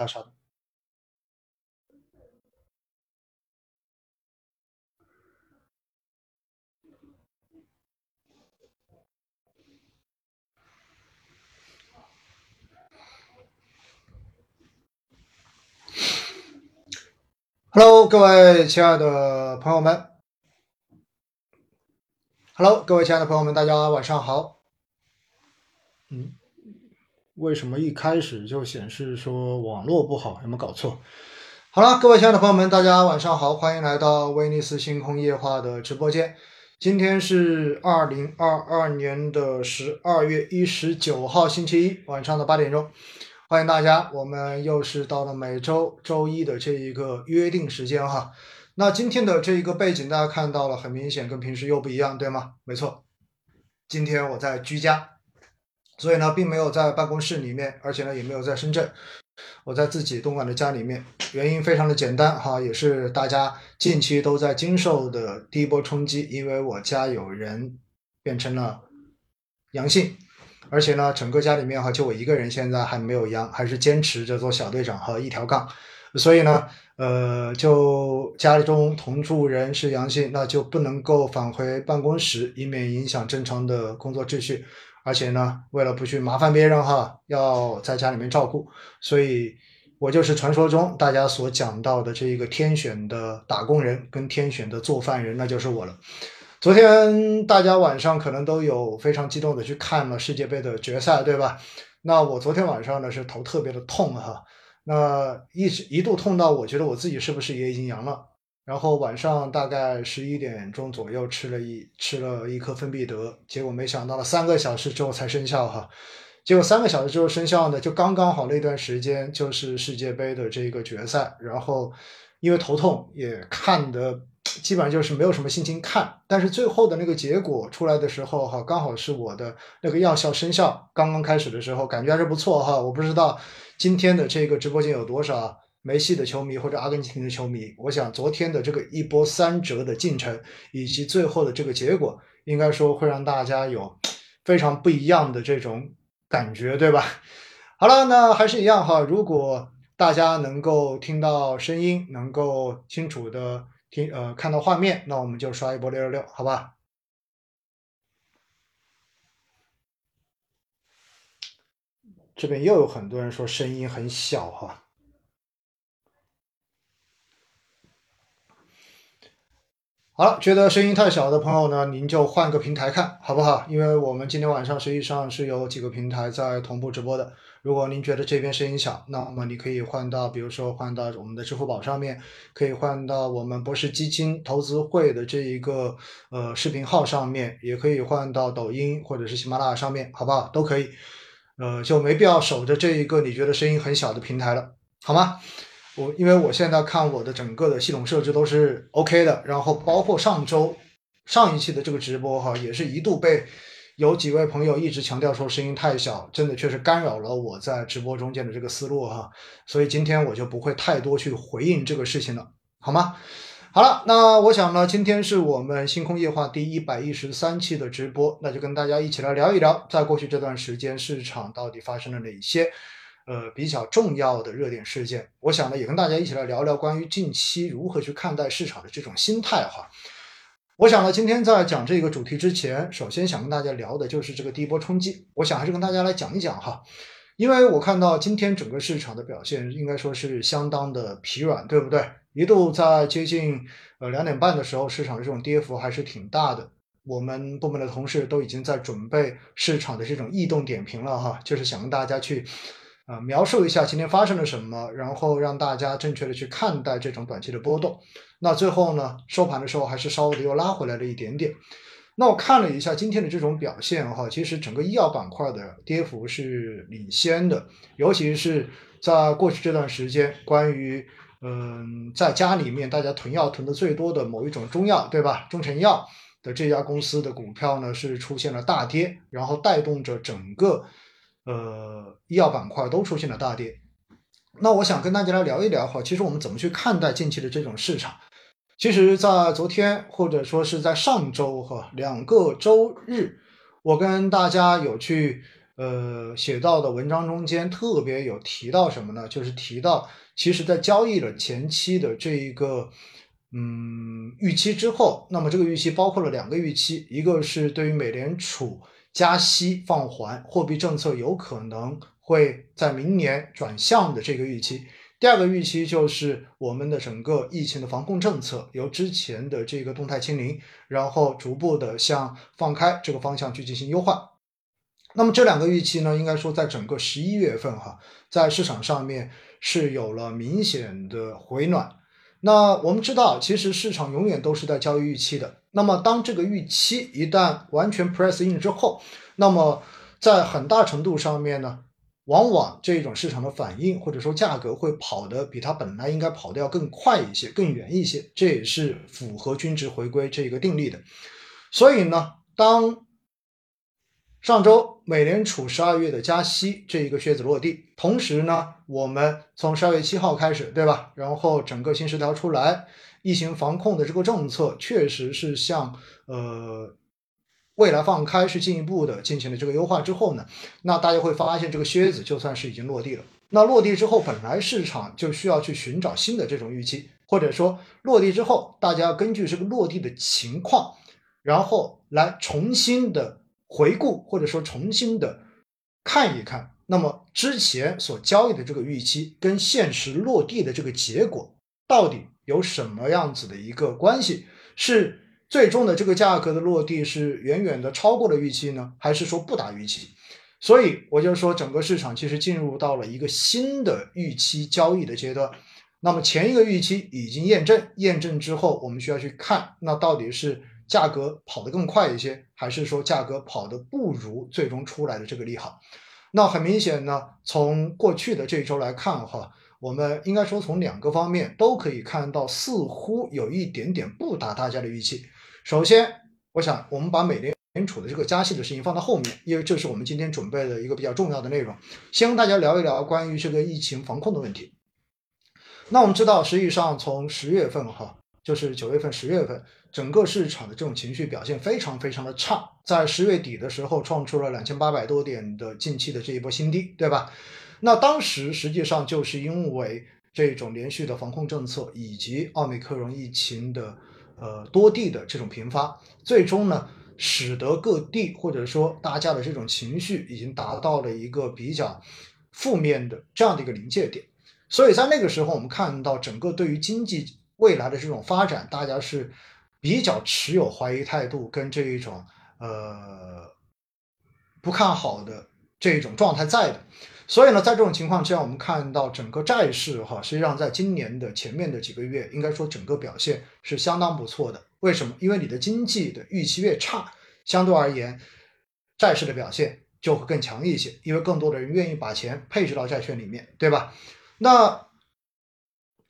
大厦的。Hello，各位亲爱的朋友们。Hello，各位亲爱的朋友们，大家晚上好。嗯，为什么一开始就显示说网络不好？有没有搞错？好了，各位亲爱的朋友们，大家晚上好，欢迎来到威尼斯星空夜话的直播间。今天是二零二二年的十二月一十九号，星期一晚上的八点钟。欢迎大家，我们又是到了每周周一的这一个约定时间哈。那今天的这一个背景，大家看到了，很明显跟平时又不一样，对吗？没错，今天我在居家，所以呢，并没有在办公室里面，而且呢，也没有在深圳，我在自己东莞的家里面。原因非常的简单哈，也是大家近期都在经受的第一波冲击，因为我家有人变成了阳性。而且呢，整个家里面哈，就我一个人现在还没有阳，还是坚持着做小队长和一条杠。所以呢，呃，就家里中同住人是阳性，那就不能够返回办公室，以免影响正常的工作秩序。而且呢，为了不去麻烦别人哈，要在家里面照顾，所以我就是传说中大家所讲到的这一个天选的打工人跟天选的做饭人，那就是我了。昨天大家晚上可能都有非常激动的去看了世界杯的决赛，对吧？那我昨天晚上呢是头特别的痛哈，那一直一度痛到我觉得我自己是不是也已经阳了？然后晚上大概十一点钟左右吃了一吃了一颗芬必得，结果没想到了三个小时之后才生效哈，结果三个小时之后生效呢，就刚刚好那段时间就是世界杯的这个决赛，然后因为头痛也看的。基本上就是没有什么心情看，但是最后的那个结果出来的时候，哈，刚好是我的那个药效生效刚刚开始的时候，感觉还是不错哈。我不知道今天的这个直播间有多少梅西的球迷或者阿根廷的球迷。我想昨天的这个一波三折的进程以及最后的这个结果，应该说会让大家有非常不一样的这种感觉，对吧？好了，那还是一样哈。如果大家能够听到声音，能够清楚的。听呃，看到画面，那我们就刷一波六六六，好吧？这边又有很多人说声音很小哈。好了，觉得声音太小的朋友呢，您就换个平台看好不好？因为我们今天晚上实际上是有几个平台在同步直播的。如果您觉得这边声音小，那么你可以换到，比如说换到我们的支付宝上面，可以换到我们博士基金投资会的这一个呃视频号上面，也可以换到抖音或者是喜马拉雅上面，好不好？都可以，呃，就没必要守着这一个你觉得声音很小的平台了，好吗？我因为我现在看我的整个的系统设置都是 OK 的，然后包括上周上一期的这个直播哈，也是一度被。有几位朋友一直强调说声音太小，真的确实干扰了我在直播中间的这个思路哈，所以今天我就不会太多去回应这个事情了，好吗？好了，那我想呢，今天是我们星空夜话第一百一十三期的直播，那就跟大家一起来聊一聊，在过去这段时间市场到底发生了哪些呃比较重要的热点事件。我想呢，也跟大家一起来聊聊关于近期如何去看待市场的这种心态哈。我想呢，今天在讲这个主题之前，首先想跟大家聊的就是这个第一波冲击。我想还是跟大家来讲一讲哈，因为我看到今天整个市场的表现应该说是相当的疲软，对不对？一度在接近呃两点半的时候，市场的这种跌幅还是挺大的。我们部门的同事都已经在准备市场的这种异动点评了哈，就是想跟大家去。啊，描述一下今天发生了什么，然后让大家正确的去看待这种短期的波动。那最后呢，收盘的时候还是稍微的又拉回来了一点点。那我看了一下今天的这种表现哈，其实整个医药板块的跌幅是领先的，尤其是在过去这段时间，关于嗯在家里面大家囤药囤的最多的某一种中药，对吧？中成药的这家公司的股票呢是出现了大跌，然后带动着整个。呃，医药板块都出现了大跌，那我想跟大家来聊一聊哈，其实我们怎么去看待近期的这种市场？其实，在昨天或者说是在上周哈两个周日，我跟大家有去呃写到的文章中间特别有提到什么呢？就是提到，其实在交易的前期的这一个嗯预期之后，那么这个预期包括了两个预期，一个是对于美联储加息放缓，货币政策有可能会在明年转向的这个预期。第二个预期就是我们的整个疫情的防控政策由之前的这个动态清零，然后逐步的向放开这个方向去进行优化。那么这两个预期呢，应该说在整个十一月份哈，在市场上面是有了明显的回暖。那我们知道，其实市场永远都是在交易预期的。那么当这个预期一旦完全 press in 之后，那么在很大程度上面呢。往往这种市场的反应或者说价格会跑得比它本来应该跑得要更快一些、更远一些，这也是符合均值回归这个定律的。所以呢，当上周美联储十二月的加息这一个靴子落地，同时呢，我们从十二月七号开始，对吧？然后整个新十条出来，疫情防控的这个政策确实是向呃。未来放开是进一步的进行了这个优化之后呢，那大家会发现这个靴子就算是已经落地了。那落地之后，本来市场就需要去寻找新的这种预期，或者说落地之后，大家根据这个落地的情况，然后来重新的回顾，或者说重新的看一看，那么之前所交易的这个预期跟现实落地的这个结果到底有什么样子的一个关系？是。最终的这个价格的落地是远远的超过了预期呢，还是说不达预期？所以我就说，整个市场其实进入到了一个新的预期交易的阶段。那么前一个预期已经验证，验证之后，我们需要去看，那到底是价格跑得更快一些，还是说价格跑得不如最终出来的这个利好？那很明显呢，从过去的这一周来看哈。我们应该说，从两个方面都可以看到，似乎有一点点不达大家的预期。首先，我想我们把美联储的这个加息的事情放到后面，因为这是我们今天准备的一个比较重要的内容。先跟大家聊一聊关于这个疫情防控的问题。那我们知道，实际上从十月份哈，就是九月份、十月份，整个市场的这种情绪表现非常非常的差，在十月底的时候创出了两千八百多点的近期的这一波新低，对吧？那当时实际上就是因为这种连续的防控政策以及奥密克戎疫情的呃多地的这种频发，最终呢使得各地或者说大家的这种情绪已经达到了一个比较负面的这样的一个临界点，所以在那个时候我们看到整个对于经济未来的这种发展，大家是比较持有怀疑态度跟这一种呃不看好的这一种状态在的。所以呢，在这种情况之下，我们看到整个债市哈，实际上在今年的前面的几个月，应该说整个表现是相当不错的。为什么？因为你的经济的预期越差，相对而言，债市的表现就会更强一些，因为更多的人愿意把钱配置到债券里面，对吧？那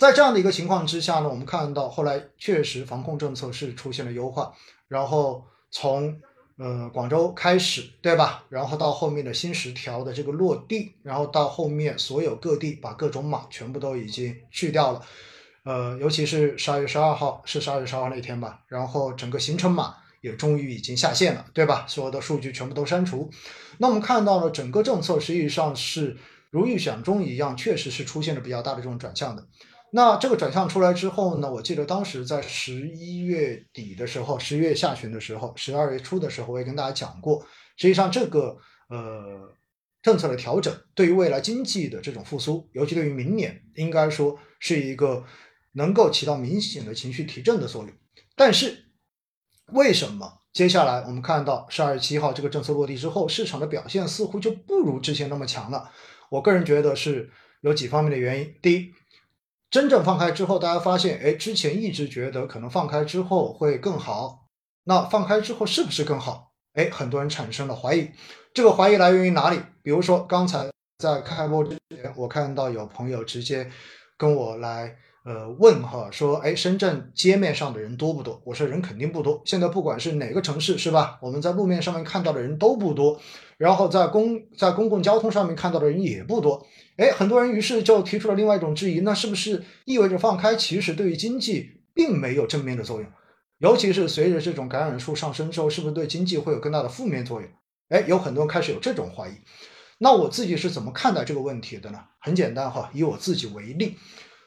在这样的一个情况之下呢，我们看到后来确实防控政策是出现了优化，然后从。呃，广州开始对吧？然后到后面的新十条的这个落地，然后到后面所有各地把各种码全部都已经去掉了。呃，尤其是十二月十二号是十二月十二号那天吧，然后整个行程码也终于已经下线了，对吧？所有的数据全部都删除。那我们看到了整个政策实际上是如预想中一样，确实是出现了比较大的这种转向的。那这个转向出来之后呢？我记得当时在十一月底的时候，十月下旬的时候，十二月初的时候，我也跟大家讲过，实际上这个呃政策的调整，对于未来经济的这种复苏，尤其对于明年，应该说是一个能够起到明显的情绪提振的作用。但是为什么接下来我们看到十二月七号这个政策落地之后，市场的表现似乎就不如之前那么强了？我个人觉得是有几方面的原因。第一。真正放开之后，大家发现，哎，之前一直觉得可能放开之后会更好，那放开之后是不是更好？哎，很多人产生了怀疑。这个怀疑来源于哪里？比如说，刚才在开播之前，我看到有朋友直接跟我来。呃，问哈说，哎，深圳街面上的人多不多？我说人肯定不多。现在不管是哪个城市，是吧？我们在路面上面看到的人都不多，然后在公在公共交通上面看到的人也不多。哎，很多人于是就提出了另外一种质疑，那是不是意味着放开其实对于经济并没有正面的作用？尤其是随着这种感染数上升之后，是不是对经济会有更大的负面作用？哎，有很多人开始有这种怀疑。那我自己是怎么看待这个问题的呢？很简单哈，以我自己为例，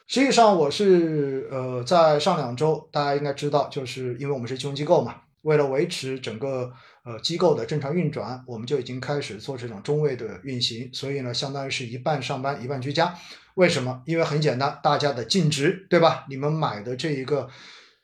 实际上我是呃在上两周，大家应该知道，就是因为我们是金融机构嘛，为了维持整个呃机构的正常运转，我们就已经开始做这种中位的运行，所以呢，相当于是一半上班，一半居家。为什么？因为很简单，大家的净值对吧？你们买的这一个。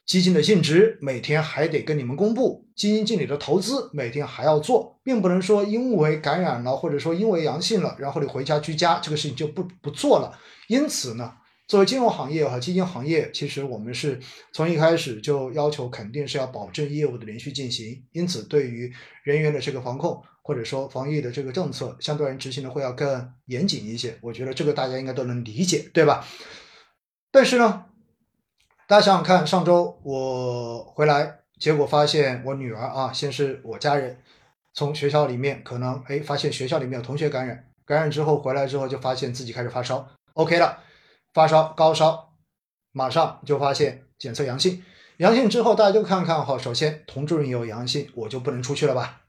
基金的净值每天还得跟你们公布，基金经理的投资每天还要做，并不能说因为感染了或者说因为阳性了，然后你回家居家，这个事情就不不做了。因此呢，作为金融行业和基金行业，其实我们是从一开始就要求肯定是要保证业务的连续进行。因此，对于人员的这个防控或者说防疫的这个政策，相对而言执行的会要更严谨一些。我觉得这个大家应该都能理解，对吧？但是呢。大家想想看，上周我回来，结果发现我女儿啊，先是我家人从学校里面可能哎发现学校里面有同学感染，感染之后回来之后就发现自己开始发烧，OK 了，发烧高烧，马上就发现检测阳性，阳性之后大家就看看哈，首先同住人有阳性，我就不能出去了吧，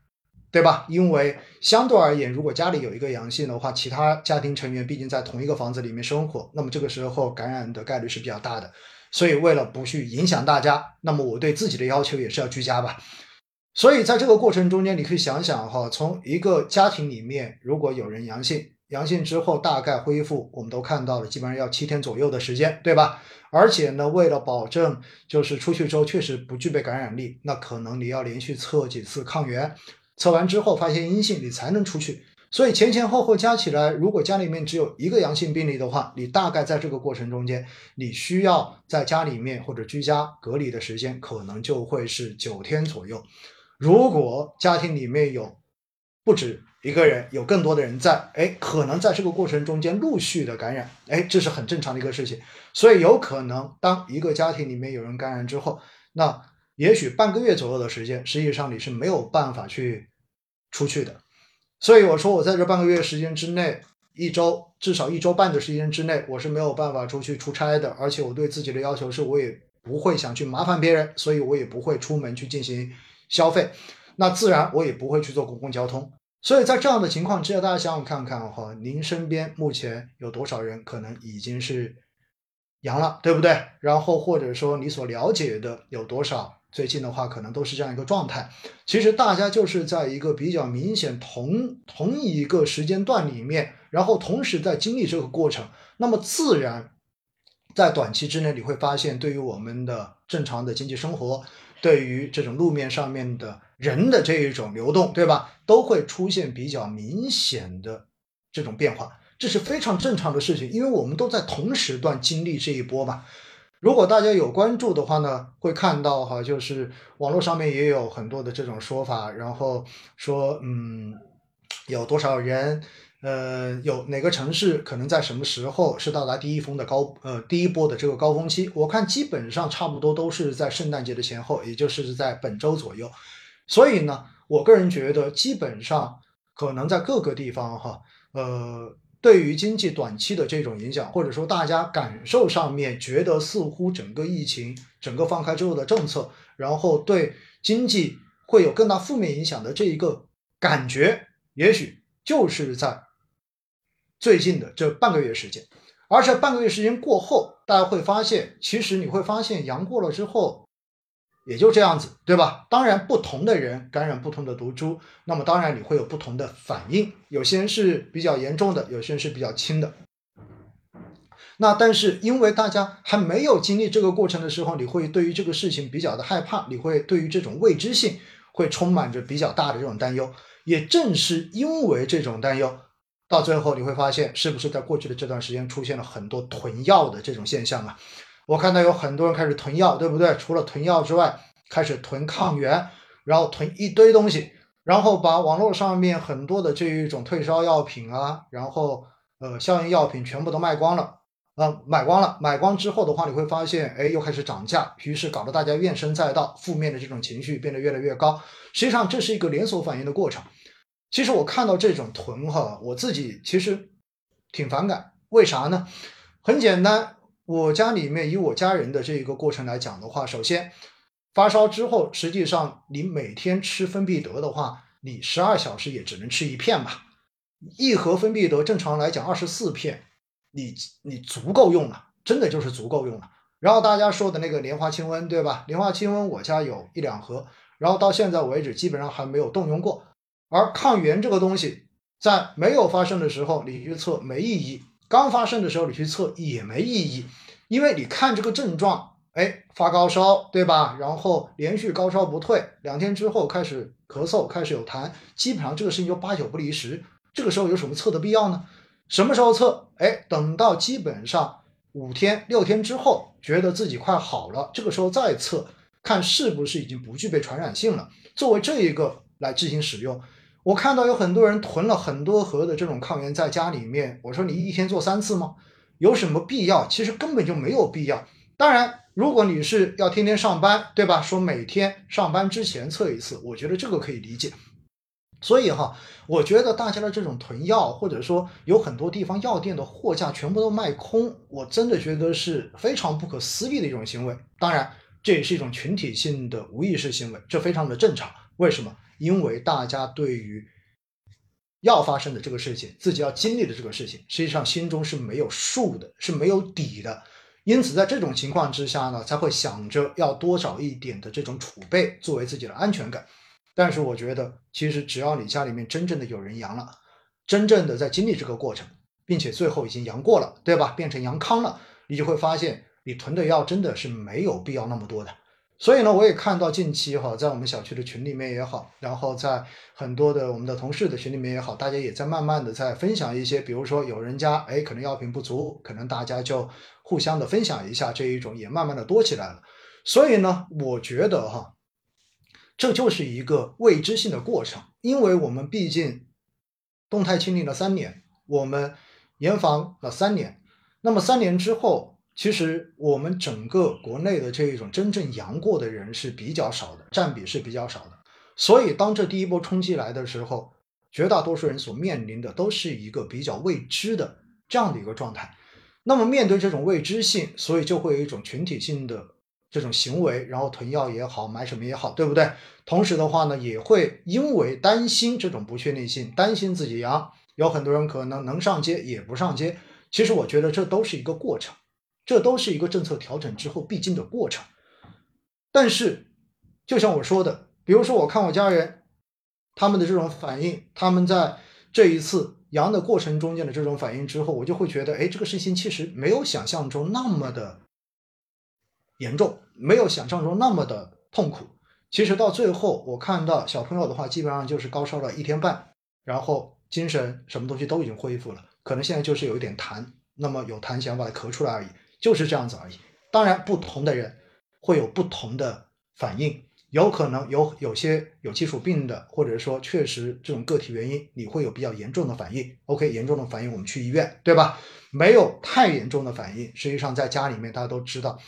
对吧？因为相对而言，如果家里有一个阳性的话，其他家庭成员毕竟在同一个房子里面生活，那么这个时候感染的概率是比较大的。所以，为了不去影响大家，那么我对自己的要求也是要居家吧。所以，在这个过程中间，你可以想想哈，从一个家庭里面，如果有人阳性，阳性之后大概恢复，我们都看到了，基本上要七天左右的时间，对吧？而且呢，为了保证就是出去之后确实不具备感染力，那可能你要连续测几次抗原，测完之后发现阴性，你才能出去。所以前前后后加起来，如果家里面只有一个阳性病例的话，你大概在这个过程中间，你需要在家里面或者居家隔离的时间，可能就会是九天左右。如果家庭里面有不止一个人，有更多的人在，哎，可能在这个过程中间陆续的感染，哎，这是很正常的一个事情。所以有可能当一个家庭里面有人感染之后，那也许半个月左右的时间，实际上你是没有办法去出去的。所以我说，我在这半个月时间之内，一周至少一周半的时间之内，我是没有办法出去出差的。而且我对自己的要求是，我也不会想去麻烦别人，所以我也不会出门去进行消费。那自然我也不会去坐公共交通。所以在这样的情况之下，大家想想看看哈，您身边目前有多少人可能已经是阳了，对不对？然后或者说你所了解的有多少？最近的话，可能都是这样一个状态。其实大家就是在一个比较明显同同一个时间段里面，然后同时在经历这个过程。那么自然，在短期之内，你会发现，对于我们的正常的经济生活，对于这种路面上面的人的这一种流动，对吧，都会出现比较明显的这种变化。这是非常正常的事情，因为我们都在同时段经历这一波嘛。如果大家有关注的话呢，会看到哈，就是网络上面也有很多的这种说法，然后说，嗯，有多少人，呃，有哪个城市可能在什么时候是到达第一峰的高，呃，第一波的这个高峰期？我看基本上差不多都是在圣诞节的前后，也就是在本周左右。所以呢，我个人觉得基本上可能在各个地方哈，呃。对于经济短期的这种影响，或者说大家感受上面觉得似乎整个疫情整个放开之后的政策，然后对经济会有更大负面影响的这一个感觉，也许就是在最近的这半个月时间，而且半个月时间过后，大家会发现，其实你会发现阳过了之后。也就这样子，对吧？当然，不同的人感染不同的毒株，那么当然你会有不同的反应。有些人是比较严重的，有些人是比较轻的。那但是因为大家还没有经历这个过程的时候，你会对于这个事情比较的害怕，你会对于这种未知性会充满着比较大的这种担忧。也正是因为这种担忧，到最后你会发现，是不是在过去的这段时间出现了很多囤药的这种现象啊？我看到有很多人开始囤药，对不对？除了囤药之外，开始囤抗原，然后囤一堆东西，然后把网络上面很多的这一种退烧药品啊，然后呃消炎药品全部都卖光了，啊买光了，买光之后的话，你会发现，哎，又开始涨价，于是搞得大家怨声载道，负面的这种情绪变得越来越高。实际上这是一个连锁反应的过程。其实我看到这种囤哈，我自己其实挺反感，为啥呢？很简单。我家里面以我家人的这一个过程来讲的话，首先发烧之后，实际上你每天吃芬必得的话，你十二小时也只能吃一片吧。一盒芬必得正常来讲二十四片，你你足够用了，真的就是足够用了。然后大家说的那个莲花清瘟，对吧？莲花清瘟我家有一两盒，然后到现在为止基本上还没有动用过。而抗原这个东西，在没有发生的时候你预测没意义，刚发生的时候你去测也没意义，因为你看这个症状，哎，发高烧，对吧？然后连续高烧不退，两天之后开始咳嗽，开始有痰，基本上这个事情就八九不离十。这个时候有什么测的必要呢？什么时候测？哎，等到基本上。五天六天之后，觉得自己快好了，这个时候再测，看是不是已经不具备传染性了。作为这一个来进行使用，我看到有很多人囤了很多盒的这种抗原在家里面。我说你一天做三次吗？有什么必要？其实根本就没有必要。当然，如果你是要天天上班，对吧？说每天上班之前测一次，我觉得这个可以理解。所以哈，我觉得大家的这种囤药，或者说有很多地方药店的货架全部都卖空，我真的觉得是非常不可思议的一种行为。当然，这也是一种群体性的无意识行为，这非常的正常。为什么？因为大家对于要发生的这个事情，自己要经历的这个事情，实际上心中是没有数的，是没有底的。因此，在这种情况之下呢，才会想着要多找一点的这种储备，作为自己的安全感。但是我觉得，其实只要你家里面真正的有人阳了，真正的在经历这个过程，并且最后已经阳过了，对吧？变成阳康了，你就会发现，你囤的药真的是没有必要那么多的。所以呢，我也看到近期哈，在我们小区的群里面也好，然后在很多的我们的同事的群里面也好，大家也在慢慢的在分享一些，比如说有人家哎可能药品不足，可能大家就互相的分享一下这一种，也慢慢的多起来了。所以呢，我觉得哈。这就是一个未知性的过程，因为我们毕竟动态清零了三年，我们严防了三年，那么三年之后，其实我们整个国内的这一种真正阳过的人是比较少的，占比是比较少的。所以当这第一波冲击来的时候，绝大多数人所面临的都是一个比较未知的这样的一个状态。那么面对这种未知性，所以就会有一种群体性的。这种行为，然后囤药也好，买什么也好，对不对？同时的话呢，也会因为担心这种不确定性，担心自己阳，有很多人可能能上街也不上街。其实我觉得这都是一个过程，这都是一个政策调整之后必经的过程。但是，就像我说的，比如说我看我家人他们的这种反应，他们在这一次阳的过程中间的这种反应之后，我就会觉得，哎，这个事情其实没有想象中那么的。严重没有想象中那么的痛苦。其实到最后，我看到小朋友的话，基本上就是高烧了一天半，然后精神什么东西都已经恢复了，可能现在就是有一点痰，那么有痰想把它咳出来而已，就是这样子而已。当然，不同的人会有不同的反应，有可能有有些有基础病的，或者说确实这种个体原因，你会有比较严重的反应。OK，严重的反应我们去医院，对吧？没有太严重的反应，实际上在家里面大家都知道。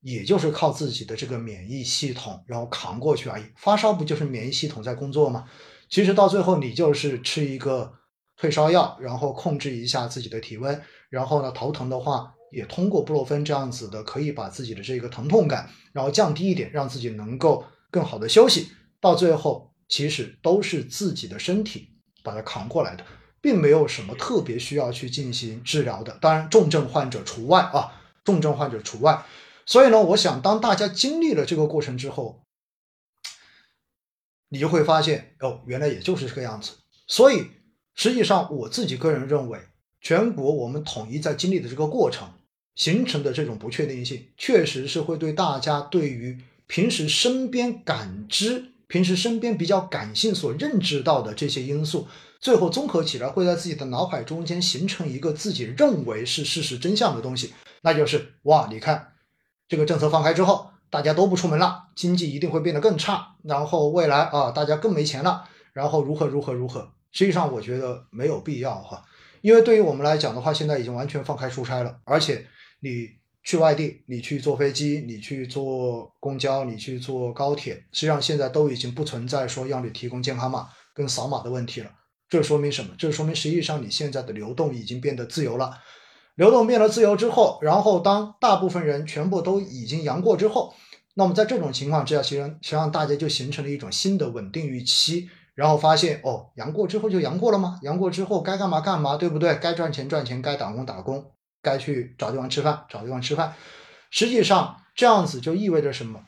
也就是靠自己的这个免疫系统，然后扛过去而已。发烧不就是免疫系统在工作吗？其实到最后你就是吃一个退烧药，然后控制一下自己的体温，然后呢头疼的话也通过布洛芬这样子的，可以把自己的这个疼痛感然后降低一点，让自己能够更好的休息。到最后其实都是自己的身体把它扛过来的，并没有什么特别需要去进行治疗的。当然重症患者除外啊，重症患者除外。所以呢，我想当大家经历了这个过程之后，你就会发现哦，原来也就是这个样子。所以实际上，我自己个人认为，全国我们统一在经历的这个过程形成的这种不确定性，确实是会对大家对于平时身边感知、平时身边比较感性所认知到的这些因素，最后综合起来，会在自己的脑海中间形成一个自己认为是事实真相的东西，那就是哇，你看。这个政策放开之后，大家都不出门了，经济一定会变得更差，然后未来啊，大家更没钱了，然后如何如何如何？实际上，我觉得没有必要哈，因为对于我们来讲的话，现在已经完全放开出差了，而且你去外地，你去坐飞机，你去坐公交，你去坐高铁，实际上现在都已经不存在说要你提供健康码跟扫码的问题了。这说明什么？这说明实际上你现在的流动已经变得自由了。流动变得自由之后，然后当大部分人全部都已经阳过之后，那么在这种情况之下，其实实际上大家就形成了一种新的稳定预期，然后发现哦，阳过之后就阳过了吗？阳过之后该干嘛干嘛，对不对？该赚钱赚钱，该打工打工，该去找地方吃饭找地方吃饭。实际上这样子就意味着什么？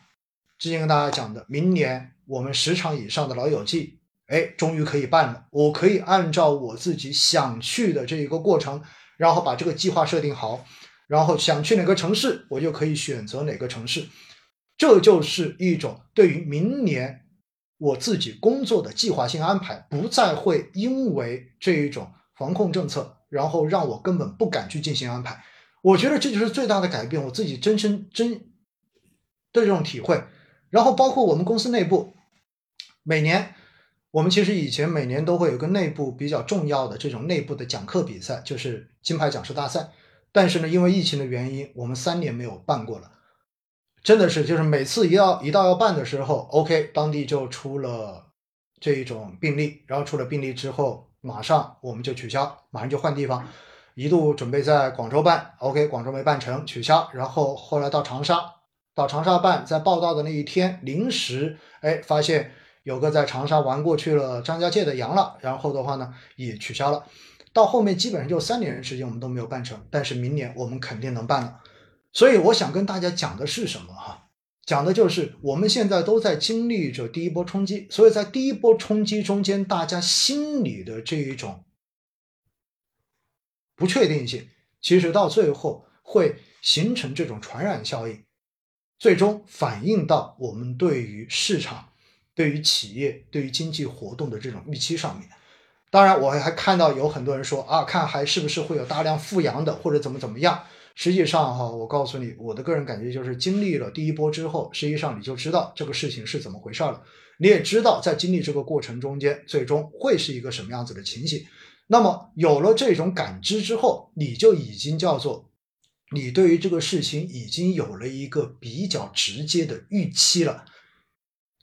之前跟大家讲的，明年我们十场以上的老友记，哎，终于可以办了。我可以按照我自己想去的这一个过程，然后把这个计划设定好，然后想去哪个城市，我就可以选择哪个城市。这就是一种对于明年。我自己工作的计划性安排不再会因为这一种防控政策，然后让我根本不敢去进行安排。我觉得这就是最大的改变，我自己真身真的这种体会。然后包括我们公司内部，每年我们其实以前每年都会有个内部比较重要的这种内部的讲课比赛，就是金牌讲师大赛。但是呢，因为疫情的原因，我们三年没有办过了。真的是，就是每次一到一到要办的时候，OK，当地就出了这一种病例，然后出了病例之后，马上我们就取消，马上就换地方，一度准备在广州办，OK，广州没办成，取消，然后后来到长沙，到长沙办，在报道的那一天，临时哎发现有个在长沙玩过去了张家界的阳了，然后的话呢也取消了，到后面基本上就三年时间我们都没有办成，但是明年我们肯定能办了。所以我想跟大家讲的是什么哈？讲的就是我们现在都在经历着第一波冲击，所以在第一波冲击中间，大家心里的这一种不确定性，其实到最后会形成这种传染效应，最终反映到我们对于市场、对于企业、对于经济活动的这种预期上面。当然，我还看到有很多人说啊，看还是不是会有大量富阳的，或者怎么怎么样。实际上哈，我告诉你，我的个人感觉就是，经历了第一波之后，实际上你就知道这个事情是怎么回事了。你也知道，在经历这个过程中间，最终会是一个什么样子的情形。那么有了这种感知之后，你就已经叫做，你对于这个事情已经有了一个比较直接的预期了。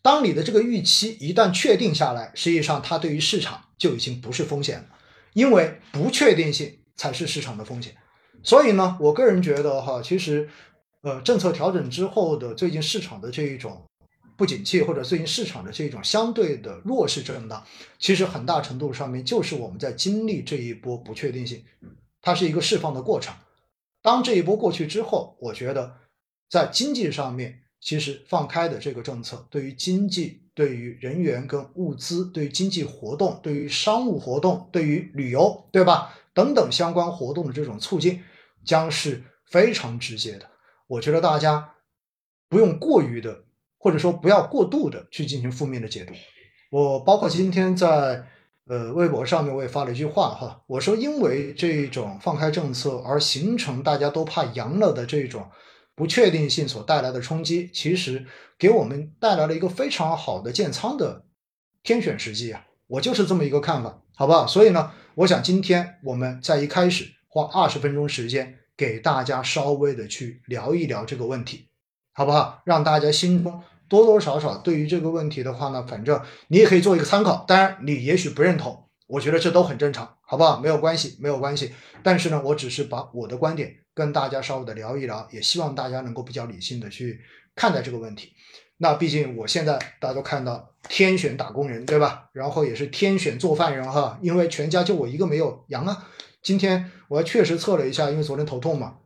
当你的这个预期一旦确定下来，实际上它对于市场就已经不是风险了，因为不确定性才是市场的风险。所以呢，我个人觉得哈，其实，呃，政策调整之后的最近市场的这一种不景气，或者最近市场的这一种相对的弱势震荡，其实很大程度上面就是我们在经历这一波不确定性，它是一个释放的过程。当这一波过去之后，我觉得在经济上面，其实放开的这个政策，对于经济、对于人员跟物资、对于经济活动、对于商务活动、对于旅游，对吧？等等相关活动的这种促进。将是非常直接的，我觉得大家不用过于的，或者说不要过度的去进行负面的解读。我包括今天在呃微博上面我也发了一句话哈，我说因为这种放开政策而形成大家都怕阳了的这种不确定性所带来的冲击，其实给我们带来了一个非常好的建仓的天选时机啊！我就是这么一个看法，好不好？所以呢，我想今天我们在一开始。花二十分钟时间给大家稍微的去聊一聊这个问题，好不好？让大家心中多多少少对于这个问题的话呢，反正你也可以做一个参考。当然，你也许不认同，我觉得这都很正常，好不好？没有关系，没有关系。但是呢，我只是把我的观点跟大家稍微的聊一聊，也希望大家能够比较理性的去看待这个问题。那毕竟我现在大家都看到天选打工人，对吧？然后也是天选做饭人哈，因为全家就我一个没有阳啊。今天我还确实测了一下，因为昨天头痛嘛，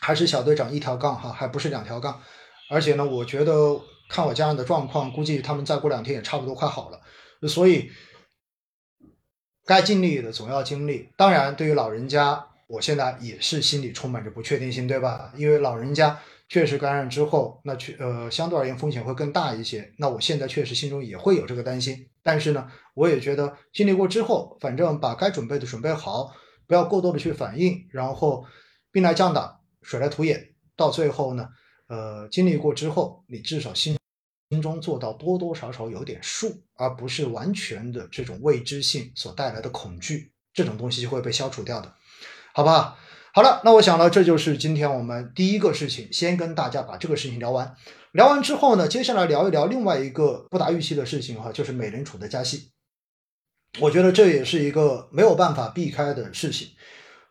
还是小队长一条杠哈，还不是两条杠。而且呢，我觉得看我家人的状况，估计他们再过两天也差不多快好了。所以该经历的总要经历。当然，对于老人家，我现在也是心里充满着不确定性，对吧？因为老人家确实感染之后，那确呃相对而言风险会更大一些。那我现在确实心中也会有这个担心。但是呢，我也觉得经历过之后，反正把该准备的准备好。不要过多的去反应，然后兵来将挡，水来土掩，到最后呢，呃，经历过之后，你至少心心中做到多多少少有点数，而不是完全的这种未知性所带来的恐惧，这种东西就会被消除掉的，好不好？好了，那我想呢，这就是今天我们第一个事情，先跟大家把这个事情聊完，聊完之后呢，接下来聊一聊另外一个不达预期的事情哈，就是美联储的加息。我觉得这也是一个没有办法避开的事情。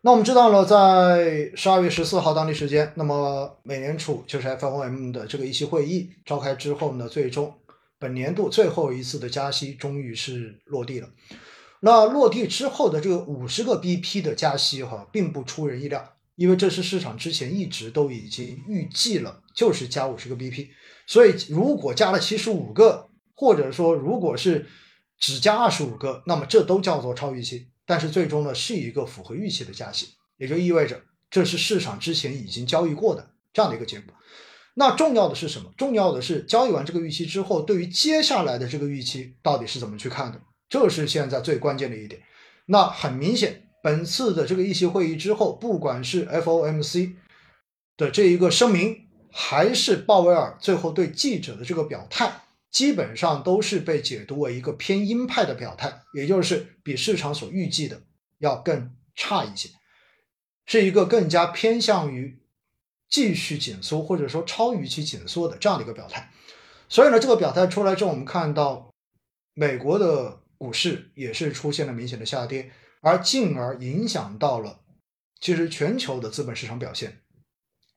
那我们知道了，在十二月十四号当地时间，那么美联储就是 FOM 的这个议息会议召开之后呢，最终本年度最后一次的加息终于是落地了。那落地之后的这个五十个 BP 的加息哈，并不出人意料，因为这是市场之前一直都已经预计了，就是加五十个 BP。所以如果加了七十五个，或者说如果是只加二十五个，那么这都叫做超预期。但是最终呢，是一个符合预期的加息，也就意味着这是市场之前已经交易过的这样的一个结果。那重要的是什么？重要的是交易完这个预期之后，对于接下来的这个预期到底是怎么去看的？这是现在最关键的一点。那很明显，本次的这个议息会议之后，不管是 FOMC 的这一个声明，还是鲍威尔最后对记者的这个表态，基本上都是被解读为一个偏鹰派的表态，也就是比市场所预计的要更差一些，是一个更加偏向于。继续紧缩，或者说超预期紧缩的这样的一个表态，所以呢，这个表态出来之后，我们看到美国的股市也是出现了明显的下跌，而进而影响到了其实全球的资本市场表现。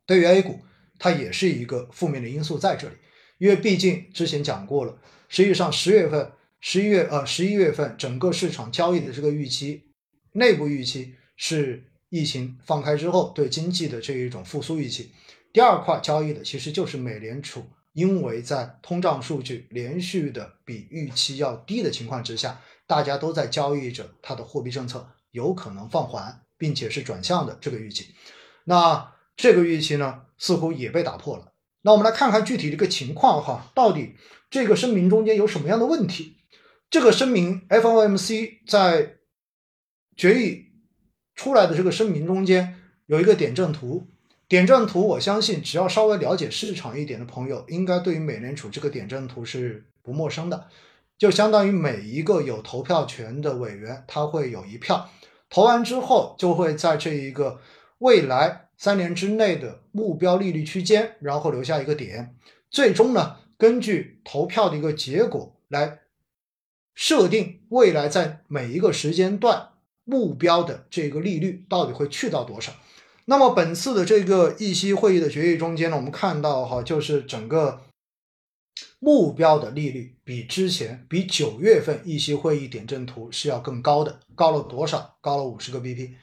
对于 A 股，它也是一个负面的因素在这里，因为毕竟之前讲过了，实际上十月份、十一月呃十一月份整个市场交易的这个预期，内部预期是。疫情放开之后，对经济的这一种复苏预期。第二块交易的其实就是美联储，因为在通胀数据连续的比预期要低的情况之下，大家都在交易着它的货币政策有可能放缓，并且是转向的这个预期。那这个预期呢，似乎也被打破了。那我们来看看具体的一个情况哈，到底这个声明中间有什么样的问题？这个声明，FOMC 在决议。出来的这个声明中间有一个点阵图，点阵图，我相信只要稍微了解市场一点的朋友，应该对于美联储这个点阵图是不陌生的。就相当于每一个有投票权的委员，他会有一票，投完之后就会在这一个未来三年之内的目标利率区间，然后留下一个点，最终呢，根据投票的一个结果来设定未来在每一个时间段。目标的这个利率到底会去到多少？那么本次的这个议息会议的决议中间呢，我们看到哈，就是整个目标的利率比之前比九月份议息会议点阵图是要更高的，高了多少？高了五十个 BP，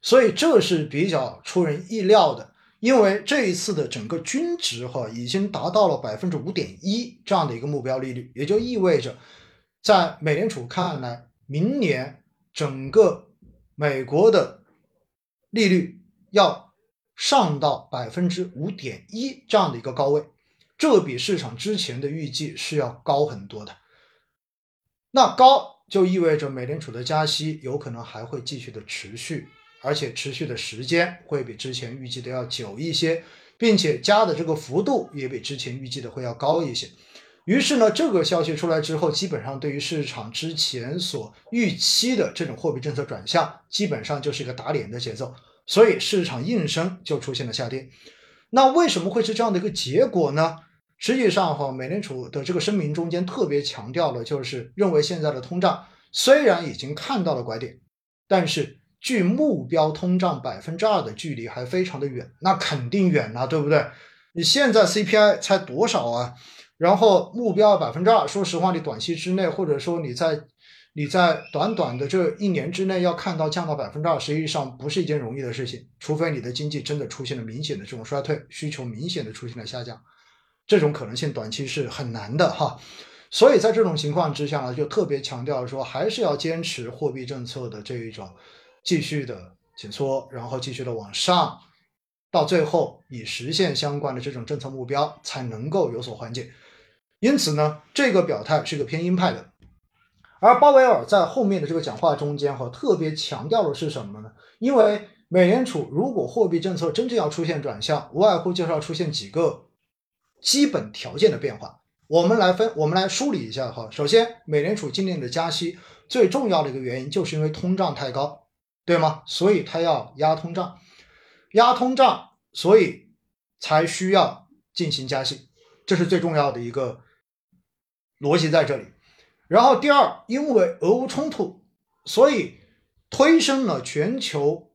所以这是比较出人意料的，因为这一次的整个均值哈已经达到了百分之五点一这样的一个目标利率，也就意味着在美联储看来，明年整个美国的利率要上到百分之五点一这样的一个高位，这比市场之前的预计是要高很多的。那高就意味着美联储的加息有可能还会继续的持续，而且持续的时间会比之前预计的要久一些，并且加的这个幅度也比之前预计的会要高一些。于是呢，这个消息出来之后，基本上对于市场之前所预期的这种货币政策转向，基本上就是一个打脸的节奏，所以市场应声就出现了下跌。那为什么会是这样的一个结果呢？实际上哈，美联储的这个声明中间特别强调了，就是认为现在的通胀虽然已经看到了拐点，但是距目标通胀百分之二的距离还非常的远，那肯定远了，对不对？你现在 CPI 才多少啊？然后目标百分之二，说实话，你短期之内，或者说你在你在短短的这一年之内要看到降到百分之二，实际上不是一件容易的事情。除非你的经济真的出现了明显的这种衰退，需求明显的出现了下降，这种可能性短期是很难的哈。所以在这种情况之下呢，就特别强调说，还是要坚持货币政策的这一种继续的紧缩，然后继续的往上，到最后以实现相关的这种政策目标，才能够有所缓解。因此呢，这个表态是个偏鹰派的，而鲍威尔在后面的这个讲话中间哈，特别强调的是什么呢？因为美联储如果货币政策真正要出现转向，无外乎就是要出现几个基本条件的变化。我们来分，我们来梳理一下哈。首先，美联储今年的加息最重要的一个原因，就是因为通胀太高，对吗？所以它要压通胀，压通胀，所以才需要进行加息，这是最重要的一个。逻辑在这里，然后第二，因为俄乌冲突，所以推升了全球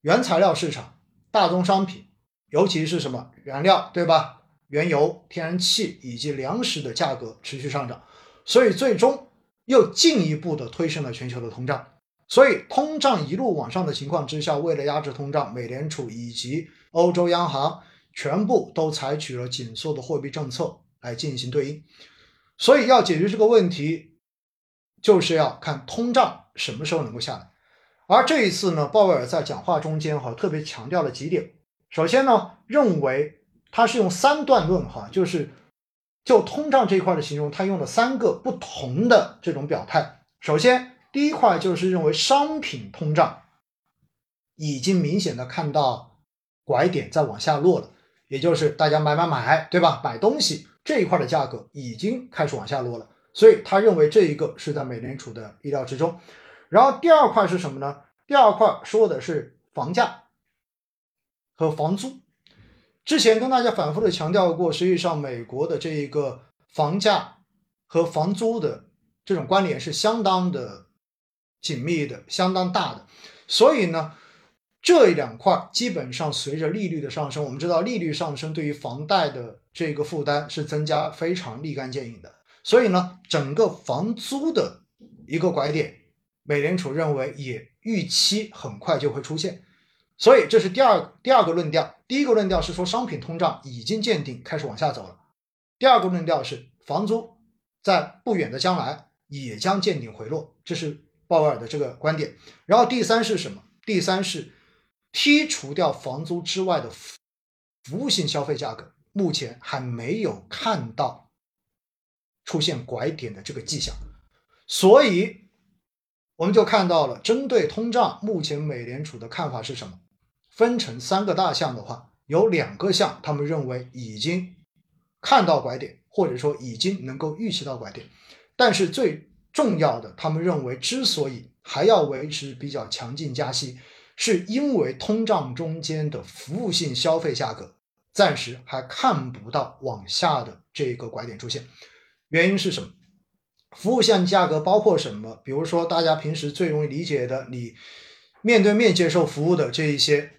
原材料市场、大宗商品，尤其是什么原料，对吧？原油、天然气以及粮食的价格持续上涨，所以最终又进一步的推升了全球的通胀。所以通胀一路往上的情况之下，为了压制通胀，美联储以及欧洲央行全部都采取了紧缩的货币政策来进行对应。所以要解决这个问题，就是要看通胀什么时候能够下来。而这一次呢，鲍威尔在讲话中间哈特别强调了几点。首先呢，认为他是用三段论哈，就是就通胀这一块的形容，他用了三个不同的这种表态。首先，第一块就是认为商品通胀已经明显的看到拐点在往下落了，也就是大家买买买，对吧？买东西这一块的价格已经开始往下落了，所以他认为这一个是在美联储的意料之中。然后第二块是什么呢？第二块说的是房价和房租。之前跟大家反复的强调过，实际上美国的这一个房价和房租的这种关联是相当的紧密的，相当大的。所以呢，这两块基本上随着利率的上升，我们知道利率上升对于房贷的这个负担是增加非常立竿见影的。所以呢，整个房租的一个拐点。美联储认为也预期很快就会出现，所以这是第二第二个论调。第一个论调是说商品通胀已经见顶，开始往下走了。第二个论调是房租在不远的将来也将见顶回落，这是鲍威尔的这个观点。然后第三是什么？第三是剔除掉房租之外的服务性消费价格，目前还没有看到出现拐点的这个迹象，所以。我们就看到了，针对通胀，目前美联储的看法是什么？分成三个大项的话，有两个项，他们认为已经看到拐点，或者说已经能够预期到拐点。但是最重要的，他们认为之所以还要维持比较强劲加息，是因为通胀中间的服务性消费价格暂时还看不到往下的这个拐点出现。原因是什么？服务性价格包括什么？比如说大家平时最容易理解的，你面对面接受服务的这一些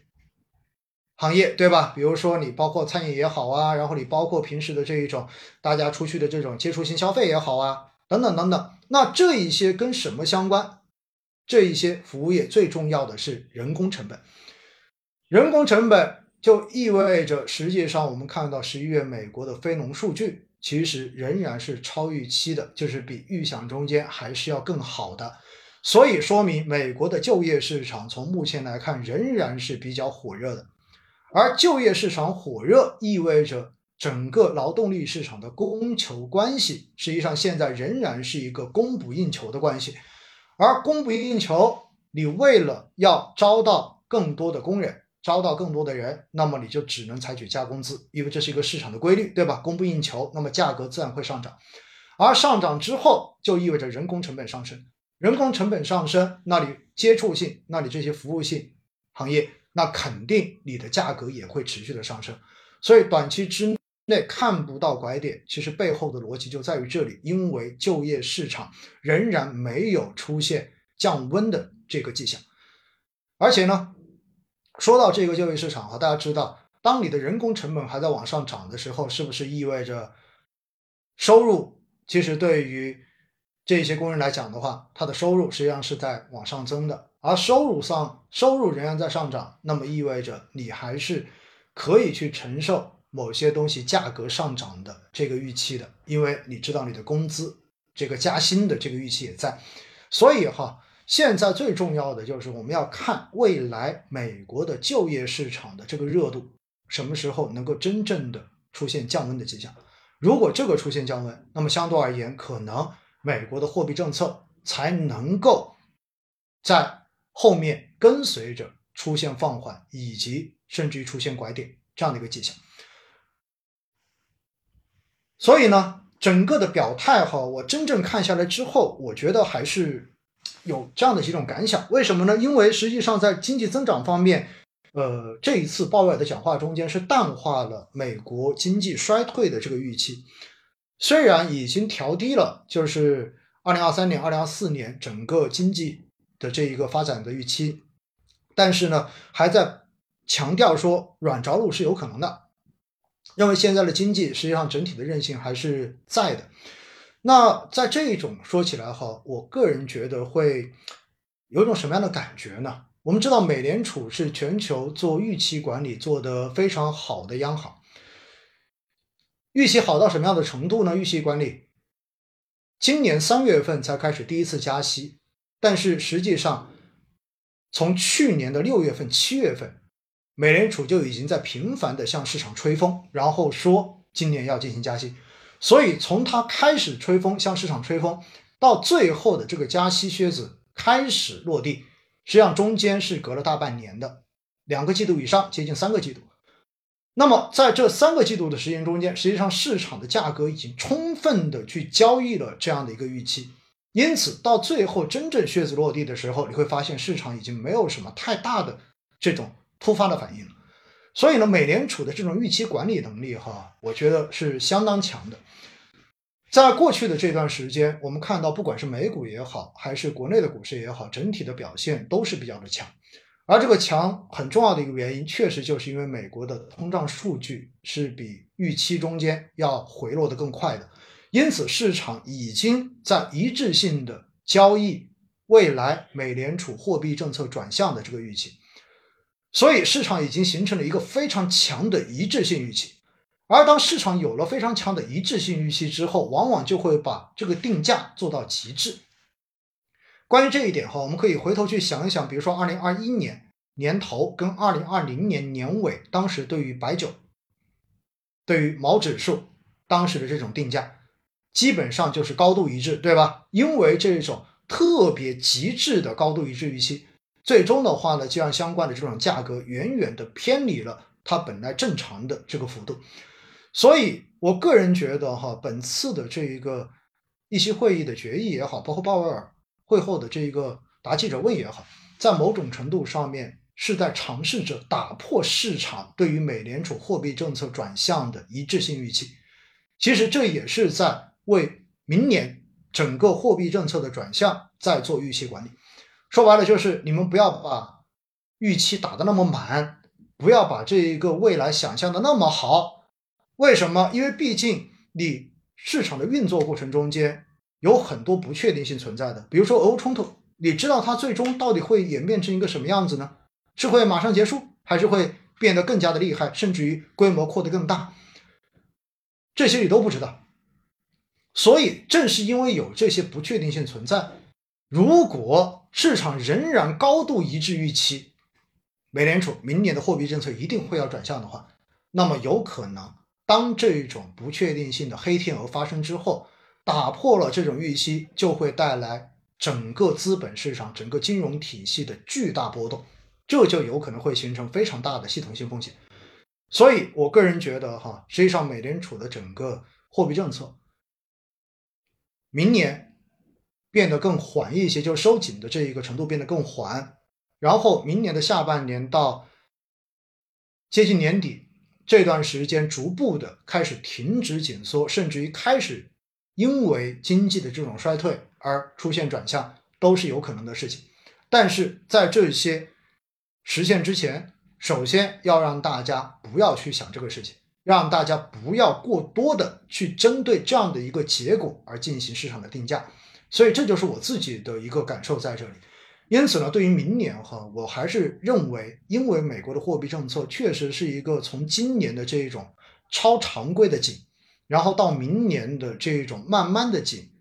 行业，对吧？比如说你包括餐饮也好啊，然后你包括平时的这一种大家出去的这种接触性消费也好啊，等等等等。那这一些跟什么相关？这一些服务业最重要的是人工成本，人工成本就意味着实际上我们看到十一月美国的非农数据。其实仍然是超预期的，就是比预想中间还是要更好的，所以说明美国的就业市场从目前来看仍然是比较火热的。而就业市场火热意味着整个劳动力市场的供求关系，实际上现在仍然是一个供不应求的关系。而供不应求，你为了要招到更多的工人。招到更多的人，那么你就只能采取加工资，因为这是一个市场的规律，对吧？供不应求，那么价格自然会上涨，而上涨之后就意味着人工成本上升，人工成本上升，那你接触性，那你这些服务性行业，那肯定你的价格也会持续的上升，所以短期之内看不到拐点，其实背后的逻辑就在于这里，因为就业市场仍然没有出现降温的这个迹象，而且呢。说到这个就业市场啊，大家知道，当你的人工成本还在往上涨的时候，是不是意味着收入其实对于这些工人来讲的话，他的收入实际上是在往上增的，而收入上收入仍然在上涨，那么意味着你还是可以去承受某些东西价格上涨的这个预期的，因为你知道你的工资这个加薪的这个预期也在，所以哈。现在最重要的就是我们要看未来美国的就业市场的这个热度什么时候能够真正的出现降温的迹象。如果这个出现降温，那么相对而言，可能美国的货币政策才能够在后面跟随着出现放缓，以及甚至于出现拐点这样的一个迹象。所以呢，整个的表态哈，我真正看下来之后，我觉得还是。有这样的几种感想，为什么呢？因为实际上在经济增长方面，呃，这一次鲍威尔的讲话中间是淡化了美国经济衰退的这个预期，虽然已经调低了，就是二零二三年、二零二四年整个经济的这一个发展的预期，但是呢，还在强调说软着陆是有可能的。认为现在的经济实际上整体的韧性还是在的。那在这种说起来哈，我个人觉得会有一种什么样的感觉呢？我们知道美联储是全球做预期管理做得非常好的央行，预期好到什么样的程度呢？预期管理今年三月份才开始第一次加息，但是实际上从去年的六月份、七月份，美联储就已经在频繁的向市场吹风，然后说今年要进行加息。所以，从他开始吹风向市场吹风，到最后的这个加息靴子开始落地，实际上中间是隔了大半年的，两个季度以上，接近三个季度。那么，在这三个季度的时间中间，实际上市场的价格已经充分的去交易了这样的一个预期，因此到最后真正靴子落地的时候，你会发现市场已经没有什么太大的这种突发的反应。所以呢，美联储的这种预期管理能力，哈，我觉得是相当强的。在过去的这段时间，我们看到，不管是美股也好，还是国内的股市也好，整体的表现都是比较的强。而这个强很重要的一个原因，确实就是因为美国的通胀数据是比预期中间要回落的更快的，因此市场已经在一致性的交易未来美联储货币政策转向的这个预期。所以市场已经形成了一个非常强的一致性预期，而当市场有了非常强的一致性预期之后，往往就会把这个定价做到极致。关于这一点哈，我们可以回头去想一想，比如说二零二一年年头跟二零二零年年尾，当时对于白酒、对于毛指数当时的这种定价，基本上就是高度一致，对吧？因为这种特别极致的高度一致预期。最终的话呢，就让相关的这种价格远远的偏离了它本来正常的这个幅度，所以我个人觉得哈，本次的这一个议息会议的决议也好，包括鲍威尔会后的这一个答记者问也好，在某种程度上面是在尝试着打破市场对于美联储货币政策转向的一致性预期，其实这也是在为明年整个货币政策的转向在做预期管理。说白了就是，你们不要把预期打得那么满，不要把这一个未来想象的那么好。为什么？因为毕竟你市场的运作过程中间有很多不确定性存在的。比如说俄乌冲突，你知道它最终到底会演变成一个什么样子呢？是会马上结束，还是会变得更加的厉害，甚至于规模扩得更大？这些你都不知道。所以正是因为有这些不确定性存在。如果市场仍然高度一致预期，美联储明年的货币政策一定会要转向的话，那么有可能当这种不确定性的黑天鹅发生之后，打破了这种预期，就会带来整个资本市场、整个金融体系的巨大波动，这就有可能会形成非常大的系统性风险。所以我个人觉得，哈，实际上美联储的整个货币政策，明年。变得更缓一些，就收紧的这一个程度变得更缓，然后明年的下半年到接近年底这段时间，逐步的开始停止紧缩，甚至于开始因为经济的这种衰退而出现转向，都是有可能的事情。但是在这些实现之前，首先要让大家不要去想这个事情，让大家不要过多的去针对这样的一个结果而进行市场的定价。所以这就是我自己的一个感受在这里，因此呢，对于明年哈，我还是认为，因为美国的货币政策确实是一个从今年的这一种超常规的紧，然后到明年的这一种慢慢的紧，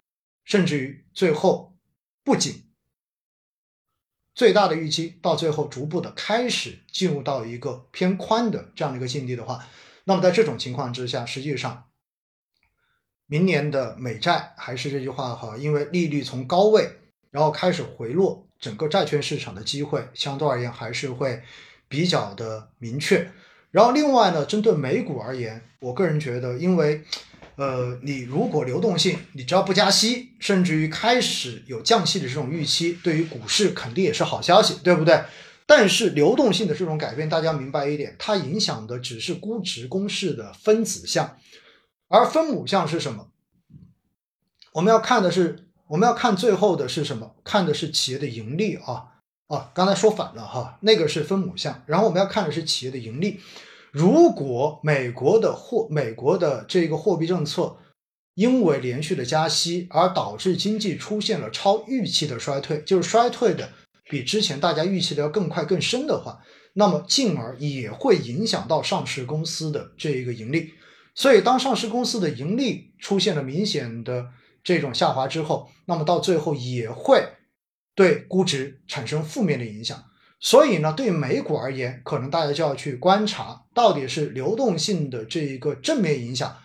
甚至于最后不紧，最大的预期到最后逐步的开始进入到一个偏宽的这样的一个境地的话，那么在这种情况之下，实际上。明年的美债还是这句话哈，因为利率从高位然后开始回落，整个债券市场的机会相对而言还是会比较的明确。然后另外呢，针对美股而言，我个人觉得，因为呃，你如果流动性，你只要不加息，甚至于开始有降息的这种预期，对于股市肯定也是好消息，对不对？但是流动性的这种改变，大家明白一点，它影响的只是估值公式的分子项。而分母项是什么？我们要看的是，我们要看最后的是什么？看的是企业的盈利啊啊！刚才说反了哈，那个是分母项，然后我们要看的是企业的盈利。如果美国的货美国的这个货币政策因为连续的加息而导致经济出现了超预期的衰退，就是衰退的比之前大家预期的要更快更深的话，那么进而也会影响到上市公司的这一个盈利。所以，当上市公司的盈利出现了明显的这种下滑之后，那么到最后也会对估值产生负面的影响。所以呢，对美股而言，可能大家就要去观察，到底是流动性的这一个正面影响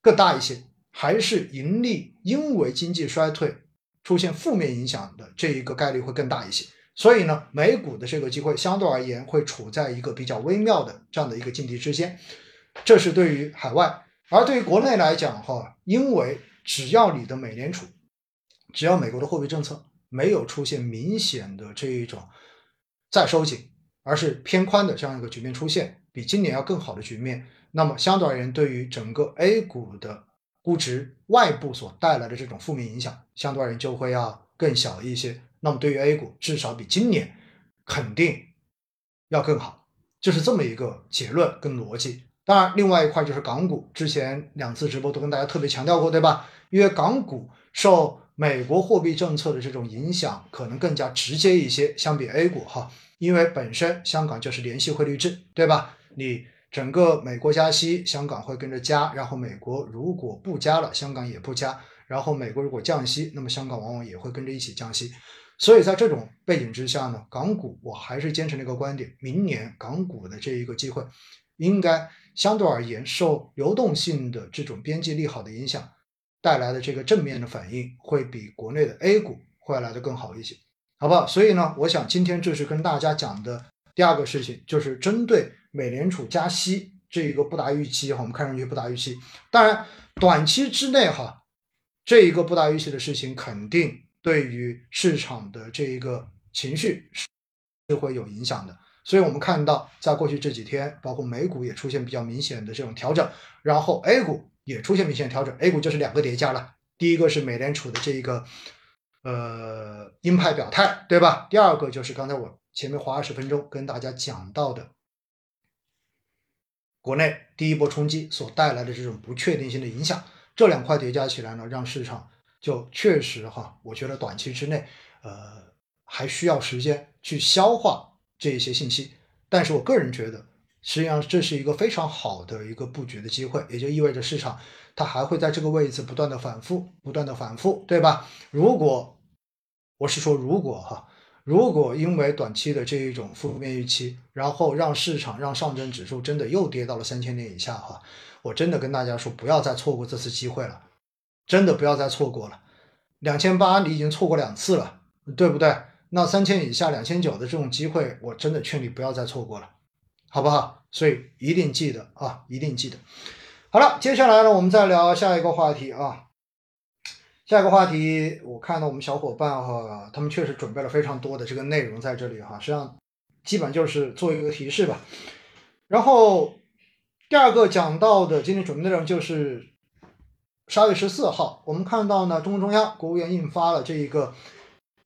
更大一些，还是盈利因为经济衰退出现负面影响的这一个概率会更大一些。所以呢，美股的这个机会相对而言会处在一个比较微妙的这样的一个境地之间。这是对于海外，而对于国内来讲哈，因为只要你的美联储，只要美国的货币政策没有出现明显的这一种。再收紧，而是偏宽的这样一个局面出现，比今年要更好的局面。那么相对而言，对于整个 A 股的估值，外部所带来的这种负面影响，相对而言就会要更小一些。那么对于 A 股，至少比今年肯定要更好，就是这么一个结论跟逻辑。当然，另外一块就是港股，之前两次直播都跟大家特别强调过，对吧？因为港股受美国货币政策的这种影响可能更加直接一些，相比 A 股哈，因为本身香港就是联系汇率制，对吧？你整个美国加息，香港会跟着加，然后美国如果不加了，香港也不加，然后美国如果降息，那么香港往往也会跟着一起降息。所以在这种背景之下呢，港股我还是坚持那个观点，明年港股的这一个机会，应该相对而言受流动性的这种边际利好的影响。带来的这个正面的反应会比国内的 A 股会来的更好一些，好不好？所以呢，我想今天这是跟大家讲的第二个事情，就是针对美联储加息这一个不达预期哈，我们看上去不达预期。当然，短期之内哈，这一个不达预期的事情肯定对于市场的这一个情绪是会有影响的。所以我们看到，在过去这几天，包括美股也出现比较明显的这种调整，然后 A 股。也出现明显调整，A 股就是两个叠加了。第一个是美联储的这一个呃鹰派表态，对吧？第二个就是刚才我前面花二十分钟跟大家讲到的，国内第一波冲击所带来的这种不确定性的影响，这两块叠加起来呢，让市场就确实哈，我觉得短期之内呃还需要时间去消化这一些信息，但是我个人觉得。实际上这是一个非常好的一个布局的机会，也就意味着市场它还会在这个位置不断的反复，不断的反复，对吧？如果我是说如果哈，如果因为短期的这一种负面预期，然后让市场让上证指数真的又跌到了三千点以下哈，我真的跟大家说不要再错过这次机会了，真的不要再错过了。两千八你已经错过两次了，对不对？那三千以下两千九的这种机会，我真的劝你不要再错过了。好不好？所以一定记得啊，一定记得。好了，接下来呢，我们再聊下一个话题啊。下一个话题，我看到我们小伙伴哈，他们确实准备了非常多的这个内容在这里哈。实际上，基本就是做一个提示吧。然后第二个讲到的今天准备内容就是十二月十四号，我们看到呢，中共中央、国务院印发了这一个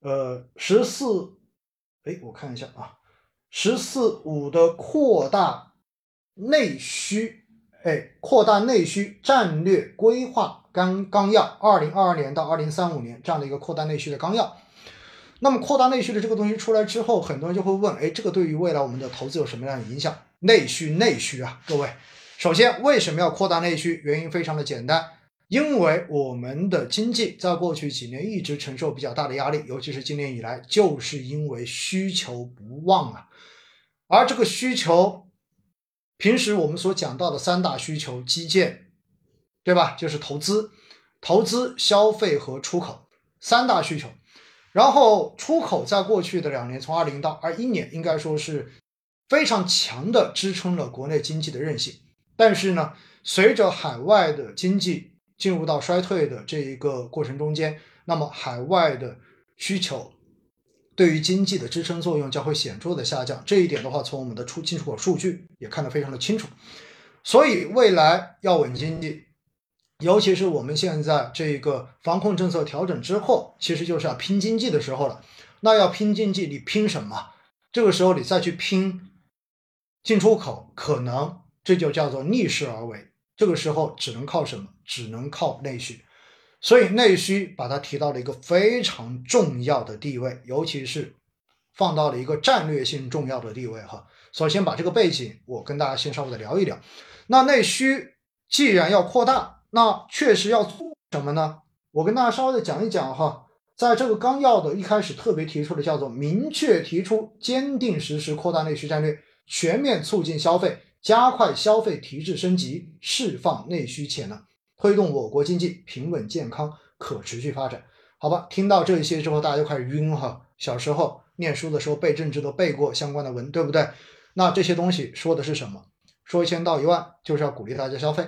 呃十四，哎，我看一下啊。“十四五”的扩大内需，哎，扩大内需战略规划纲纲要，二零二二年到二零三五年这样的一个扩大内需的纲要。那么，扩大内需的这个东西出来之后，很多人就会问：哎，这个对于未来我们的投资有什么样的影响？内需，内需啊，各位，首先为什么要扩大内需？原因非常的简单，因为我们的经济在过去几年一直承受比较大的压力，尤其是今年以来，就是因为需求不旺啊。而这个需求，平时我们所讲到的三大需求，基建，对吧？就是投资、投资、消费和出口三大需求。然后出口在过去的两年，从二零到二一年，应该说是非常强的支撑了国内经济的韧性。但是呢，随着海外的经济进入到衰退的这一个过程中间，那么海外的需求。对于经济的支撑作用将会显著的下降，这一点的话，从我们的出进出口数据也看得非常的清楚。所以未来要稳经济，尤其是我们现在这个防控政策调整之后，其实就是要拼经济的时候了。那要拼经济，你拼什么？这个时候你再去拼进出口，可能这就叫做逆势而为。这个时候只能靠什么？只能靠内需。所以内需把它提到了一个非常重要的地位，尤其是放到了一个战略性重要的地位哈。首先把这个背景我跟大家先稍微的聊一聊。那内需既然要扩大，那确实要做什么呢？我跟大家稍微的讲一讲哈。在这个纲要的一开始特别提出的叫做明确提出坚定实施扩大内需战略，全面促进消费，加快消费提质升级，释放内需潜能。推动我国经济平稳健康可持续发展，好吧？听到这些之后，大家就开始晕哈。小时候念书的时候背政治都背过相关的文，对不对？那这些东西说的是什么？说一千道一万，就是要鼓励大家消费。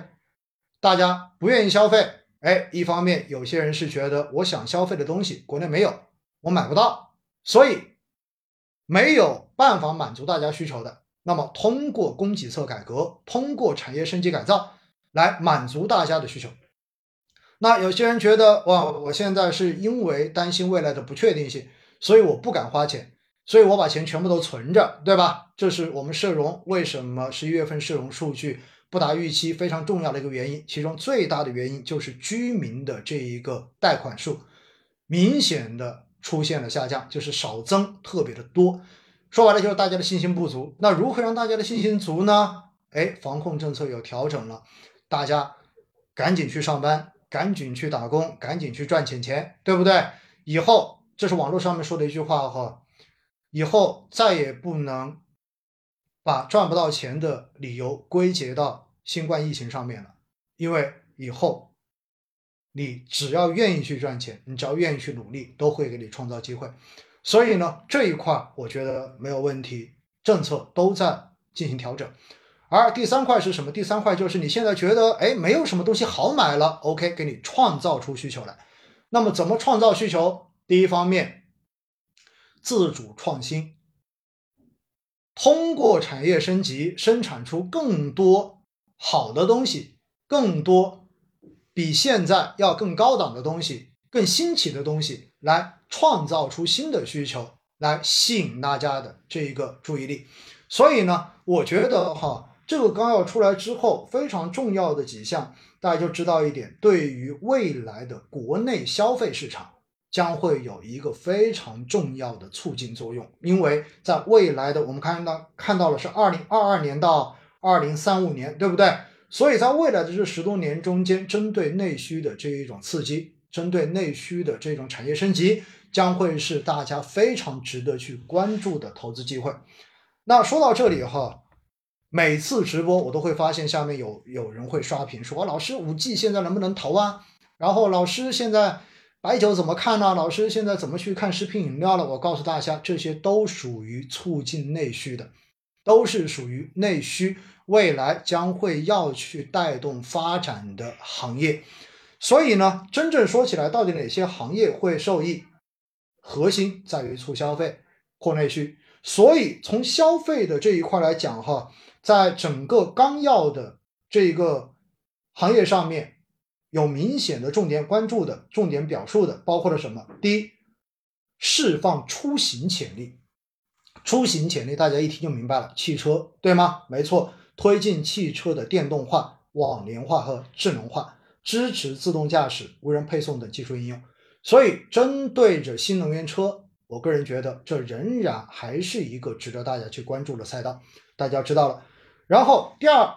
大家不愿意消费，哎，一方面有些人是觉得我想消费的东西国内没有，我买不到，所以没有办法满足大家需求的。那么通过供给侧改革，通过产业升级改造。来满足大家的需求。那有些人觉得哇，我现在是因为担心未来的不确定性，所以我不敢花钱，所以我把钱全部都存着，对吧？这是我们社融为什么十一月份社融数据不达预期非常重要的一个原因。其中最大的原因就是居民的这一个贷款数明显的出现了下降，就是少增特别的多。说白了就是大家的信心不足。那如何让大家的信心足呢？哎，防控政策有调整了。大家赶紧去上班，赶紧去打工，赶紧去赚钱钱，对不对？以后这是网络上面说的一句话哈，以后再也不能把赚不到钱的理由归结到新冠疫情上面了，因为以后你只要愿意去赚钱，你只要愿意去努力，都会给你创造机会。所以呢，这一块我觉得没有问题，政策都在进行调整。而第三块是什么？第三块就是你现在觉得，哎，没有什么东西好买了，OK，给你创造出需求来。那么怎么创造需求？第一方面，自主创新，通过产业升级，生产出更多好的东西，更多比现在要更高档的东西，更新奇的东西，来创造出新的需求，来吸引大家的这一个注意力。所以呢，我觉得哈。这个纲要出来之后，非常重要的几项，大家就知道一点，对于未来的国内消费市场将会有一个非常重要的促进作用。因为在未来的我们看到看到了是二零二二年到二零三五年，对不对？所以在未来的这十多年中间，针对内需的这一种刺激，针对内需的这种产业升级，将会是大家非常值得去关注的投资机会。那说到这里哈。每次直播，我都会发现下面有有人会刷屏说：“老师，五 G 现在能不能投啊？”然后老师现在白酒怎么看呢？老师现在怎么去看食品饮料了？我告诉大家，这些都属于促进内需的，都是属于内需，未来将会要去带动发展的行业。所以呢，真正说起来，到底哪些行业会受益？核心在于促消费、扩内需。所以从消费的这一块来讲，哈。在整个纲要的这个行业上面，有明显的重点关注的、重点表述的，包括了什么？第一，释放出行潜力。出行潜力，大家一听就明白了，汽车，对吗？没错，推进汽车的电动化、网联化和智能化，支持自动驾驶、无人配送等技术应用。所以，针对着新能源车，我个人觉得这仍然还是一个值得大家去关注的赛道。大家知道了。然后第二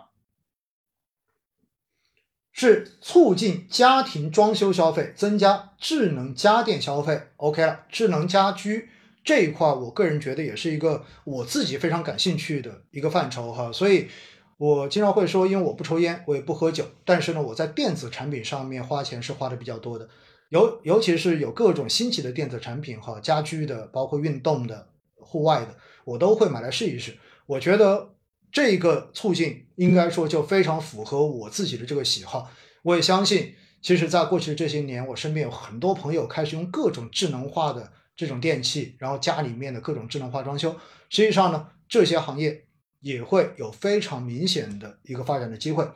是促进家庭装修消费，增加智能家电消费。OK 了，智能家居这一块，我个人觉得也是一个我自己非常感兴趣的一个范畴哈。所以，我经常会说，因为我不抽烟，我也不喝酒，但是呢，我在电子产品上面花钱是花的比较多的，尤尤其是有各种新奇的电子产品哈，家居的，包括运动的、户外的，我都会买来试一试。我觉得。这个促进应该说就非常符合我自己的这个喜好。我也相信，其实，在过去这些年，我身边有很多朋友开始用各种智能化的这种电器，然后家里面的各种智能化装修。实际上呢，这些行业也会有非常明显的一个发展的机会。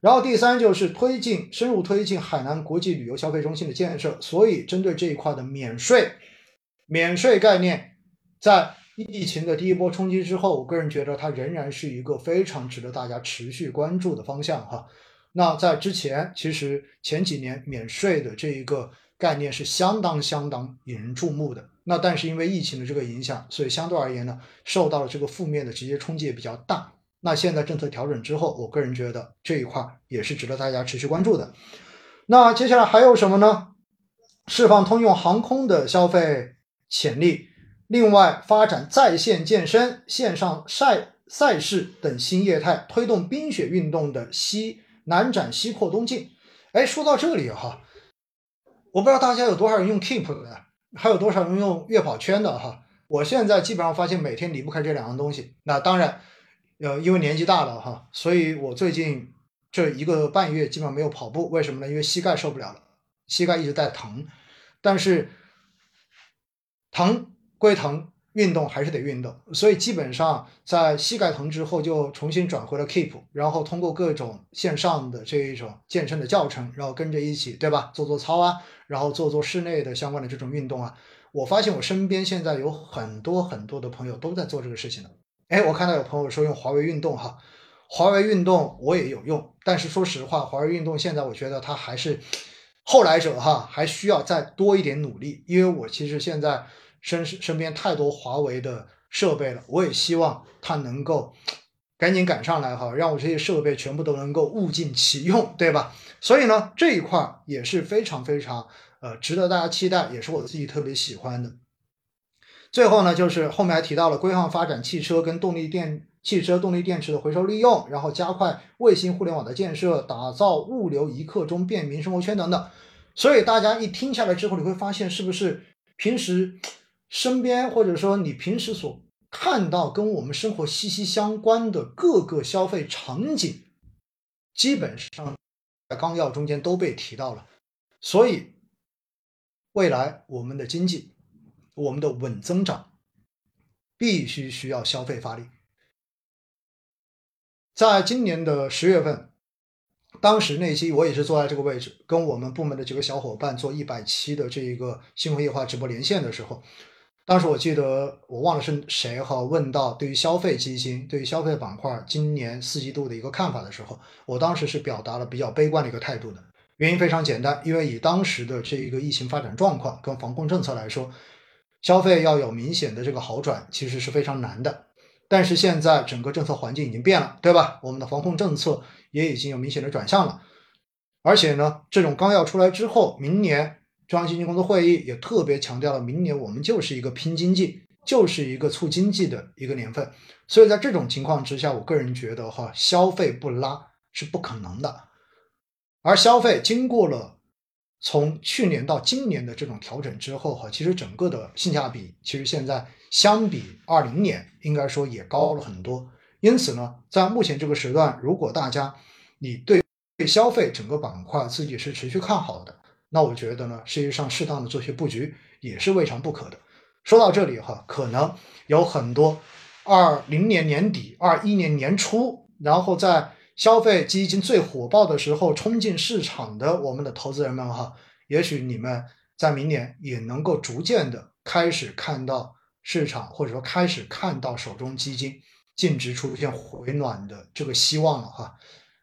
然后第三就是推进深入推进海南国际旅游消费中心的建设。所以，针对这一块的免税，免税概念在疫情的第一波冲击之后，我个人觉得它仍然是一个非常值得大家持续关注的方向哈。那在之前，其实前几年免税的这一个概念是相当相当引人注目的。那但是因为疫情的这个影响，所以相对而言呢，受到了这个负面的直接冲击也比较大。那现在政策调整之后，我个人觉得这一块也是值得大家持续关注的。那接下来还有什么呢？释放通用航空的消费潜力，另外发展在线健身、线上赛赛事等新业态，推动冰雪运动的西南展西扩东进。哎，说到这里哈，我不知道大家有多少人用 Keep 的。还有多少人用月跑圈的哈？我现在基本上发现每天离不开这两样东西。那当然，呃，因为年纪大了哈，所以我最近这一个半月基本上没有跑步。为什么呢？因为膝盖受不了了，膝盖一直在疼。但是疼归疼。运动还是得运动，所以基本上在膝盖疼之后就重新转回了 Keep，然后通过各种线上的这一种健身的教程，然后跟着一起，对吧？做做操啊，然后做做室内的相关的这种运动啊。我发现我身边现在有很多很多的朋友都在做这个事情了。哎，我看到有朋友说用华为运动哈，华为运动我也有用，但是说实话，华为运动现在我觉得它还是后来者哈，还需要再多一点努力，因为我其实现在。身身边太多华为的设备了，我也希望它能够赶紧赶上来哈，让我这些设备全部都能够物尽其用，对吧？所以呢，这一块也是非常非常呃值得大家期待，也是我自己特别喜欢的。最后呢，就是后面还提到了规划发展汽车跟动力电汽车动力电池的回收利用，然后加快卫星互联网的建设，打造物流一刻钟便民生活圈等等。所以大家一听下来之后，你会发现是不是平时。身边或者说你平时所看到跟我们生活息息相关的各个消费场景，基本上在纲要中间都被提到了。所以，未来我们的经济，我们的稳增长，必须需要消费发力。在今年的十月份，当时那期我也是坐在这个位置，跟我们部门的几个小伙伴做一百期的这一个新闻夜话直播连线的时候。当时我记得我忘了是谁哈问到对于消费基金、对于消费板块今年四季度的一个看法的时候，我当时是表达了比较悲观的一个态度的。原因非常简单，因为以当时的这一个疫情发展状况跟防控政策来说，消费要有明显的这个好转其实是非常难的。但是现在整个政策环境已经变了，对吧？我们的防控政策也已经有明显的转向了，而且呢，这种纲要出来之后，明年。中央经济工作会议也特别强调了，明年我们就是一个拼经济，就是一个促经济的一个年份。所以在这种情况之下，我个人觉得哈，消费不拉是不可能的。而消费经过了从去年到今年的这种调整之后哈，其实整个的性价比其实现在相比二零年应该说也高了很多。因此呢，在目前这个时段，如果大家你对消费整个板块自己是持续看好的。那我觉得呢，实际上适当的做些布局也是未尝不可的。说到这里哈，可能有很多二零年年底、二一年年初，然后在消费基金最火爆的时候冲进市场的我们的投资人们哈，也许你们在明年也能够逐渐的开始看到市场，或者说开始看到手中基金净值出现回暖的这个希望了哈。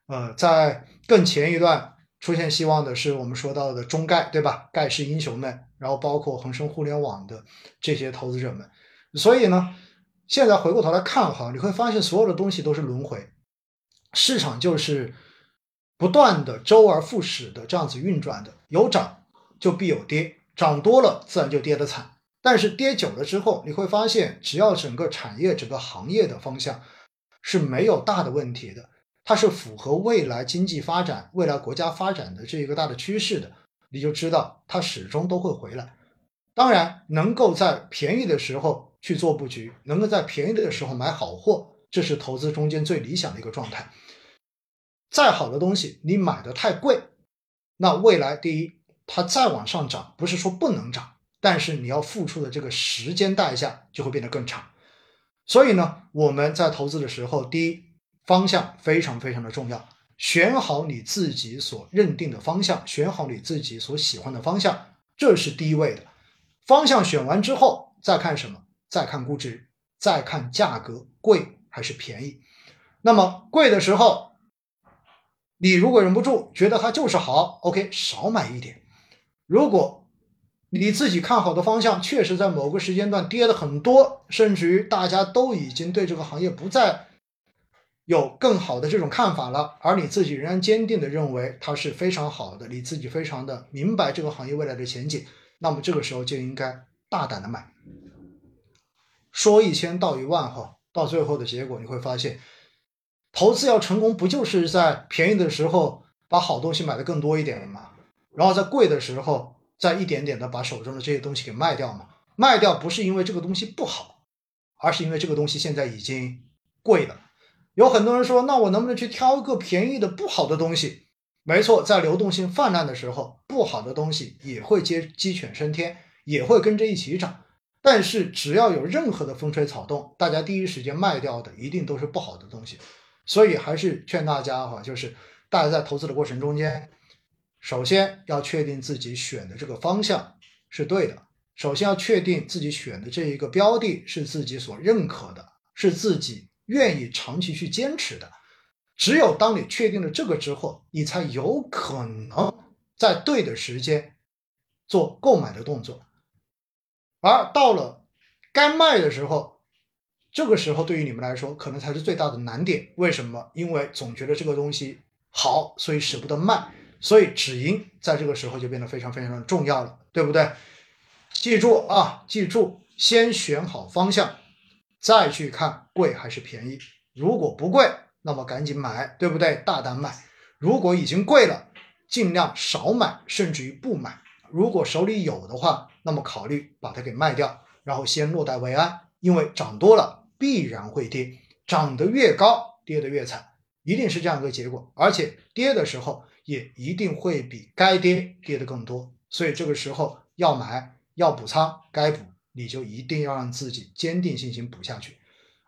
呃，在更前一段。出现希望的是我们说到的中概，对吧？盖世英雄们，然后包括恒生互联网的这些投资者们。所以呢，现在回过头来看哈，你会发现所有的东西都是轮回，市场就是不断的周而复始的这样子运转的。有涨就必有跌，涨多了自然就跌得惨。但是跌久了之后，你会发现，只要整个产业、整个行业的方向是没有大的问题的。它是符合未来经济发展、未来国家发展的这一个大的趋势的，你就知道它始终都会回来。当然，能够在便宜的时候去做布局，能够在便宜的时候买好货，这是投资中间最理想的一个状态。再好的东西，你买的太贵，那未来第一，它再往上涨，不是说不能涨，但是你要付出的这个时间代价就会变得更长。所以呢，我们在投资的时候，第一。方向非常非常的重要，选好你自己所认定的方向，选好你自己所喜欢的方向，这是第一位的。方向选完之后，再看什么？再看估值。再看价格贵还是便宜。那么贵的时候，你如果忍不住觉得它就是好，OK，少买一点。如果你自己看好的方向确实在某个时间段跌的很多，甚至于大家都已经对这个行业不再有更好的这种看法了，而你自己仍然坚定的认为它是非常好的，你自己非常的明白这个行业未来的前景，那么这个时候就应该大胆的买。说一千道一万哈，到最后的结果你会发现。投资要成功，不就是在便宜的时候把好东西买的更多一点了吗？然后在贵的时候再一点点的把手中的这些东西给卖掉嘛？卖掉不是因为这个东西不好，而是因为这个东西现在已经贵了。有很多人说，那我能不能去挑个便宜的不好的东西？没错，在流动性泛滥的时候，不好的东西也会接鸡犬升天，也会跟着一起涨。但是只要有任何的风吹草动，大家第一时间卖掉的一定都是不好的东西。所以还是劝大家哈，就是大家在投资的过程中间，首先要确定自己选的这个方向是对的，首先要确定自己选的这一个标的是自己所认可的，是自己愿意长期去坚持的。只有当你确定了这个之后，你才有可能在对的时间做购买的动作。而到了该卖的时候，这个时候对于你们来说，可能才是最大的难点。为什么？因为总觉得这个东西好，所以舍不得卖，所以止盈在这个时候就变得非常非常的重要了，对不对？记住啊，记住，先选好方向，再去看贵还是便宜。如果不贵，那么赶紧买，对不对？大胆买。如果已经贵了，尽量少买，甚至于不买。如果手里有的话，那么考虑把它给卖掉，然后先落袋为安，因为涨多了。必然会跌，涨得越高，跌得越惨，一定是这样一个结果。而且跌的时候也一定会比该跌跌的更多。所以这个时候要买要补仓，该补你就一定要让自己坚定信心补下去。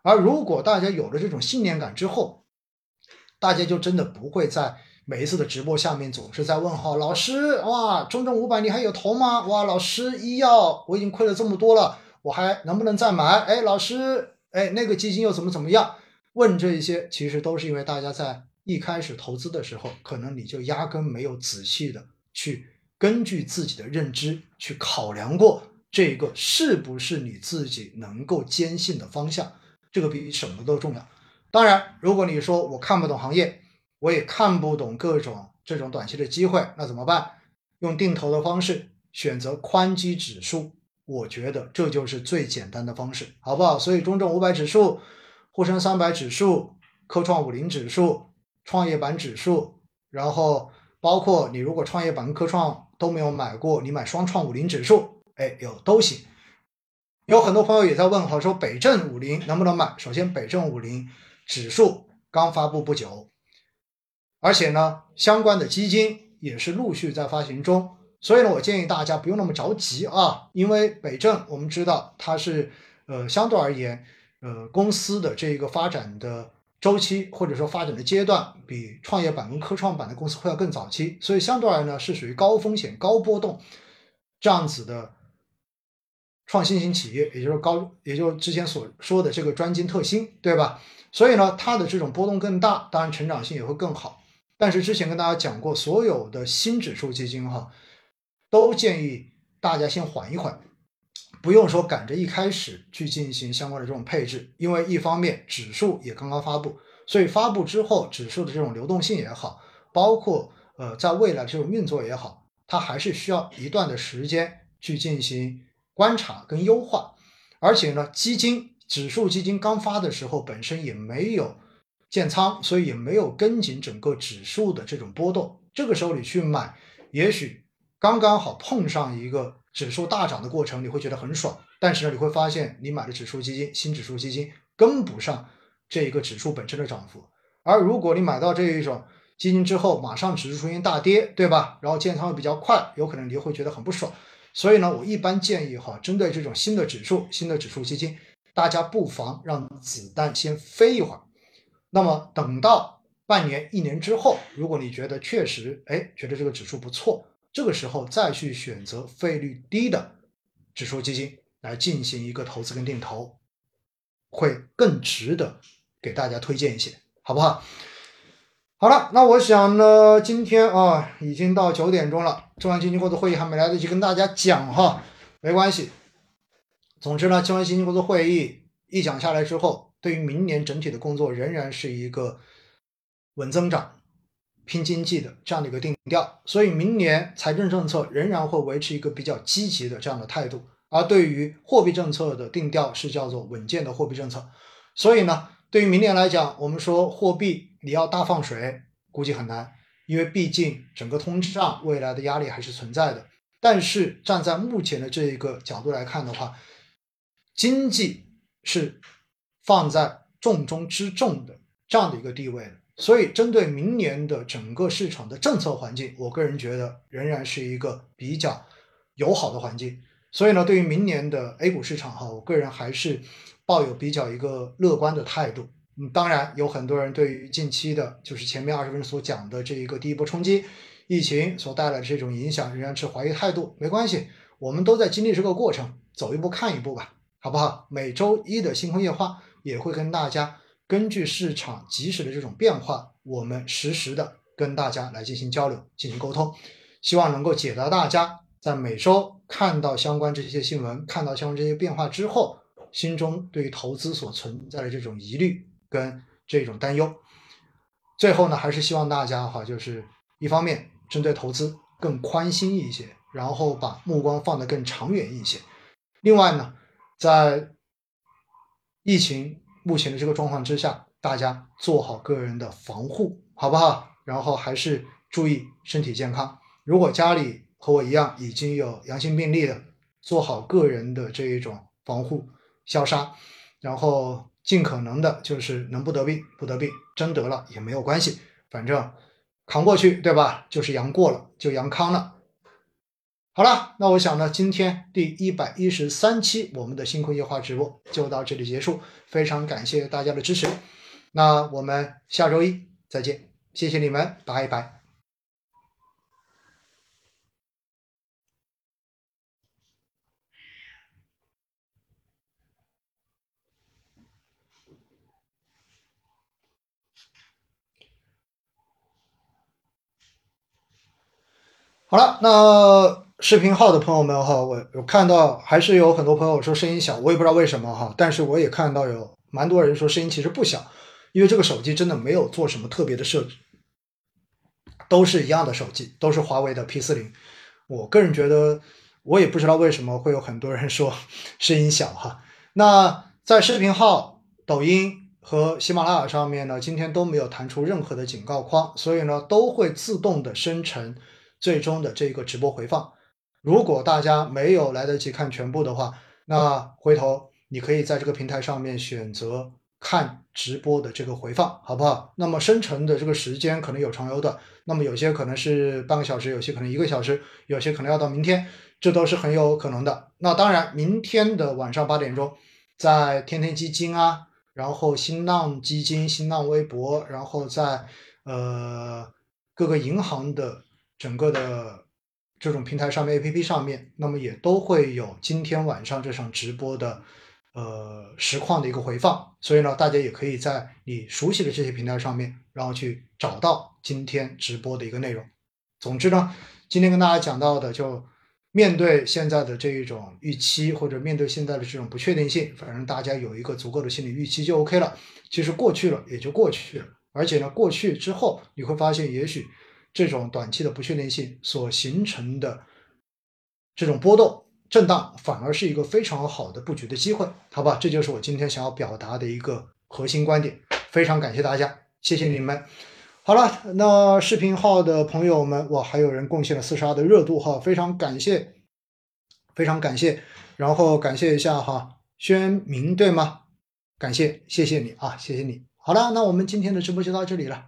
而如果大家有了这种信念感之后，大家就真的不会在每一次的直播下面总是在问号。老师，哇，中证五百你还有投吗？哇，老师，医药我已经亏了这么多了，我还能不能再买？哎，老师。哎，那个基金又怎么怎么样？问这一些，其实都是因为大家在一开始投资的时候，可能你就压根没有仔细的去根据自己的认知去考量过这个是不是你自己能够坚信的方向。这个比什么都重要。当然，如果你说我看不懂行业，我也看不懂各种这种短期的机会，那怎么办？用定投的方式选择宽基指数。我觉得这就是最简单的方式，好不好？所以中证五百指数、沪深三百指数、科创五零指数、创业板指数，然后包括你如果创业板跟科创都没有买过，你买双创五零指数，哎，有都行。有很多朋友也在问，哈，说北证五零能不能买？首先，北证五零指数刚发布不久，而且呢，相关的基金也是陆续在发行中。所以呢，我建议大家不用那么着急啊，因为北证我们知道它是呃相对而言，呃公司的这个发展的周期或者说发展的阶段，比创业板跟科创板的公司会要更早期，所以相对而言呢是属于高风险高波动这样子的创新型企业，也就是高，也就是之前所说的这个专精特新，对吧？所以呢，它的这种波动更大，当然成长性也会更好。但是之前跟大家讲过，所有的新指数基金哈。都建议大家先缓一缓，不用说赶着一开始去进行相关的这种配置，因为一方面指数也刚刚发布，所以发布之后指数的这种流动性也好，包括呃在未来这种运作也好，它还是需要一段的时间去进行观察跟优化。而且呢，基金指数基金刚发的时候本身也没有建仓，所以也没有跟紧整个指数的这种波动。这个时候你去买，也许。刚刚好碰上一个指数大涨的过程，你会觉得很爽。但是呢，你会发现你买的指数基金、新指数基金跟不上这一个指数本身的涨幅。而如果你买到这一种基金之后，马上指数出现大跌，对吧？然后建仓又比较快，有可能你就会觉得很不爽。所以呢，我一般建议哈，针对这种新的指数、新的指数基金，大家不妨让子弹先飞一会儿。那么等到半年、一年之后，如果你觉得确实，哎，觉得这个指数不错。这个时候再去选择费率低的指数基金来进行一个投资跟定投，会更值得给大家推荐一些，好不好？好了，那我想呢，今天啊已经到九点钟了，中央经济工作会议还没来得及跟大家讲哈，没关系。总之呢，中央经济工作会议一讲下来之后，对于明年整体的工作仍然是一个稳增长、拼经济的这样的一个定调，所以明年财政政策仍然会维持一个比较积极的这样的态度。而对于货币政策的定调是叫做稳健的货币政策，所以呢，对于明年来讲，我们说货币你要大放水，估计很难，因为毕竟整个通胀未来的压力还是存在的。但是站在目前的这一个角度来看的话，经济是放在重中之重的这样的一个地位的，所以针对明年的整个市场的政策环境，我个人觉得仍然是一个比较友好的环境。所以呢，对于明年的 A 股市场哈，我个人还是抱有比较一个乐观的态度。嗯，当然有很多人对于近期的，就是前面二十分钟所讲的这一个第一波冲击，疫情所带来的这种影响，仍然持怀疑态度。没关系，我们都在经历这个过程，走一步看一步吧，好不好？每周一的星空夜话也会跟大家根据市场及时的这种变化，我们实时的跟大家来进行交流、进行沟通，希望能够解答大家。在每周看到相关这些新闻，看到相关这些变化之后，心中对于投资所存在的这种疑虑跟这种担忧，最后呢，还是希望大家哈，就是一方面针对投资更宽心一些，然后把目光放得更长远一些。另外呢，在疫情目前的这个状况之下，大家做好个人的防护，好不好？然后还是注意身体健康。如果家里，和我一样已经有阳性病例的，做好个人的这一种防护消杀，然后尽可能的就是能不得病不得病，真得了也没有关系，反正扛过去，对吧？就是阳过了就阳康了。好了，那我想呢，今天第一百一十三期我们的星空夜话直播就到这里结束，非常感谢大家的支持，那我们下周一再见，谢谢你们，拜拜。好了，那视频号的朋友们哈，我我看到还是有很多朋友说声音小，我也不知道为什么哈，但是我也看到有蛮多人说声音其实不小，因为这个手机真的没有做什么特别的设置，都是一样的手机，都是华为的 P 四零。我个人觉得，我也不知道为什么会有很多人说声音小哈。那在视频号、抖音和喜马拉雅上面呢，今天都没有弹出任何的警告框，所以呢，都会自动的生成。最终的这个直播回放，如果大家没有来得及看全部的话，那回头你可以在这个平台上面选择看直播的这个回放，好不好？那么生成的这个时间可能有长有短，那么有些可能是半个小时，有些可能一个小时，有些可能要到明天，这都是很有可能的。那当然，明天的晚上八点钟，在天天基金啊，然后新浪基金、新浪微博，然后在呃各个银行的。整个的这种平台上面，A P P 上面，那么也都会有今天晚上这场直播的呃实况的一个回放，所以呢，大家也可以在你熟悉的这些平台上面，然后去找到今天直播的一个内容。总之呢，今天跟大家讲到的，就面对现在的这一种预期，或者面对现在的这种不确定性，反正大家有一个足够的心理预期就 O K 了。其实过去了也就过去了，而且呢，过去之后你会发现，也许。这种短期的不确定性所形成的这种波动震荡，反而是一个非常好的布局的机会，好吧？这就是我今天想要表达的一个核心观点。非常感谢大家，谢谢你们。好了，那视频号的朋友们，哇，还有人贡献了四十二的热度哈，非常感谢，非常感谢。然后感谢一下哈，宣明对吗？感谢，谢谢你啊，谢谢你。好了，那我们今天的直播就到这里了。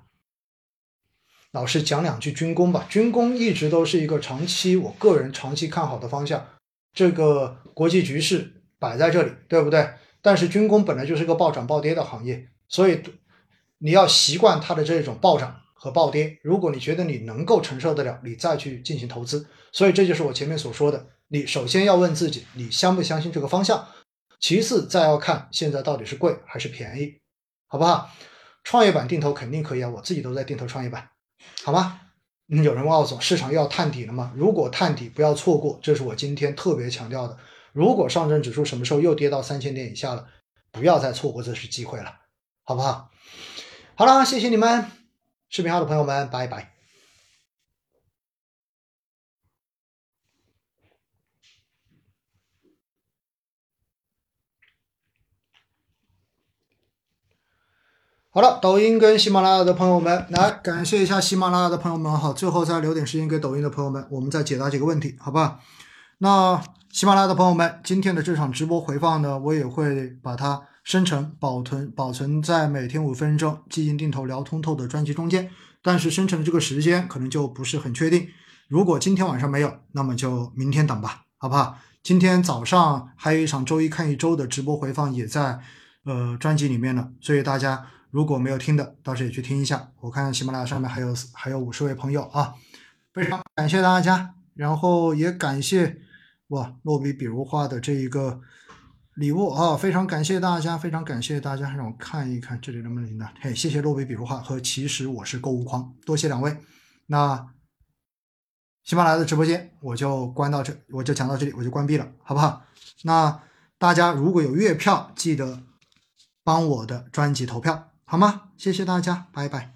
老师讲两句军工吧，军工一直都是一个长期，我个人长期看好的方向。这个国际局势摆在这里，对不对？但是军工本来就是个暴涨暴跌的行业，所以你要习惯它的这种暴涨和暴跌。如果你觉得你能够承受得了，你再去进行投资。所以这就是我前面所说的，你首先要问自己，你相不相信这个方向？其次再要看现在到底是贵还是便宜，好不好？创业板定投肯定可以啊，我自己都在定投创业板，好吧？嗯，有人告诉我市场又要探底了吗？如果探底，不要错过，这是我今天特别强调的。如果上证指数什么时候又跌到三千点以下了，不要再错过这次机会了，好不好？好了，谢谢你们，视频号的朋友们，拜拜。好了，抖音跟喜马拉雅的朋友们，来感谢一下喜马拉雅的朋友们好，最后再留点时间给抖音的朋友们，我们再解答几个问题，好吧？那喜马拉雅的朋友们，今天的这场直播回放呢，我也会把它生成、保存、保存在每天五分钟基金定投聊通透的专辑中间，但是生成的这个时间可能就不是很确定。如果今天晚上没有，那么就明天等吧，好不好？今天早上还有一场周一看一周的直播回放也在呃专辑里面呢，所以大家。如果没有听的，到时也去听一下。我看喜马拉雅上面还有还有五十位朋友啊，非常感谢大家，然后也感谢哇落笔笔如画的这一个礼物啊，非常感谢大家，非常感谢大家，让我看一看这里能不能听到。嘿，谢谢落笔笔如画和其实我是购物狂，多谢两位。那喜马拉雅的直播间我就关到这，我就讲到这里，我就关闭了，好不好？那大家如果有月票，记得帮我的专辑投票。好吗？谢谢大家，拜拜。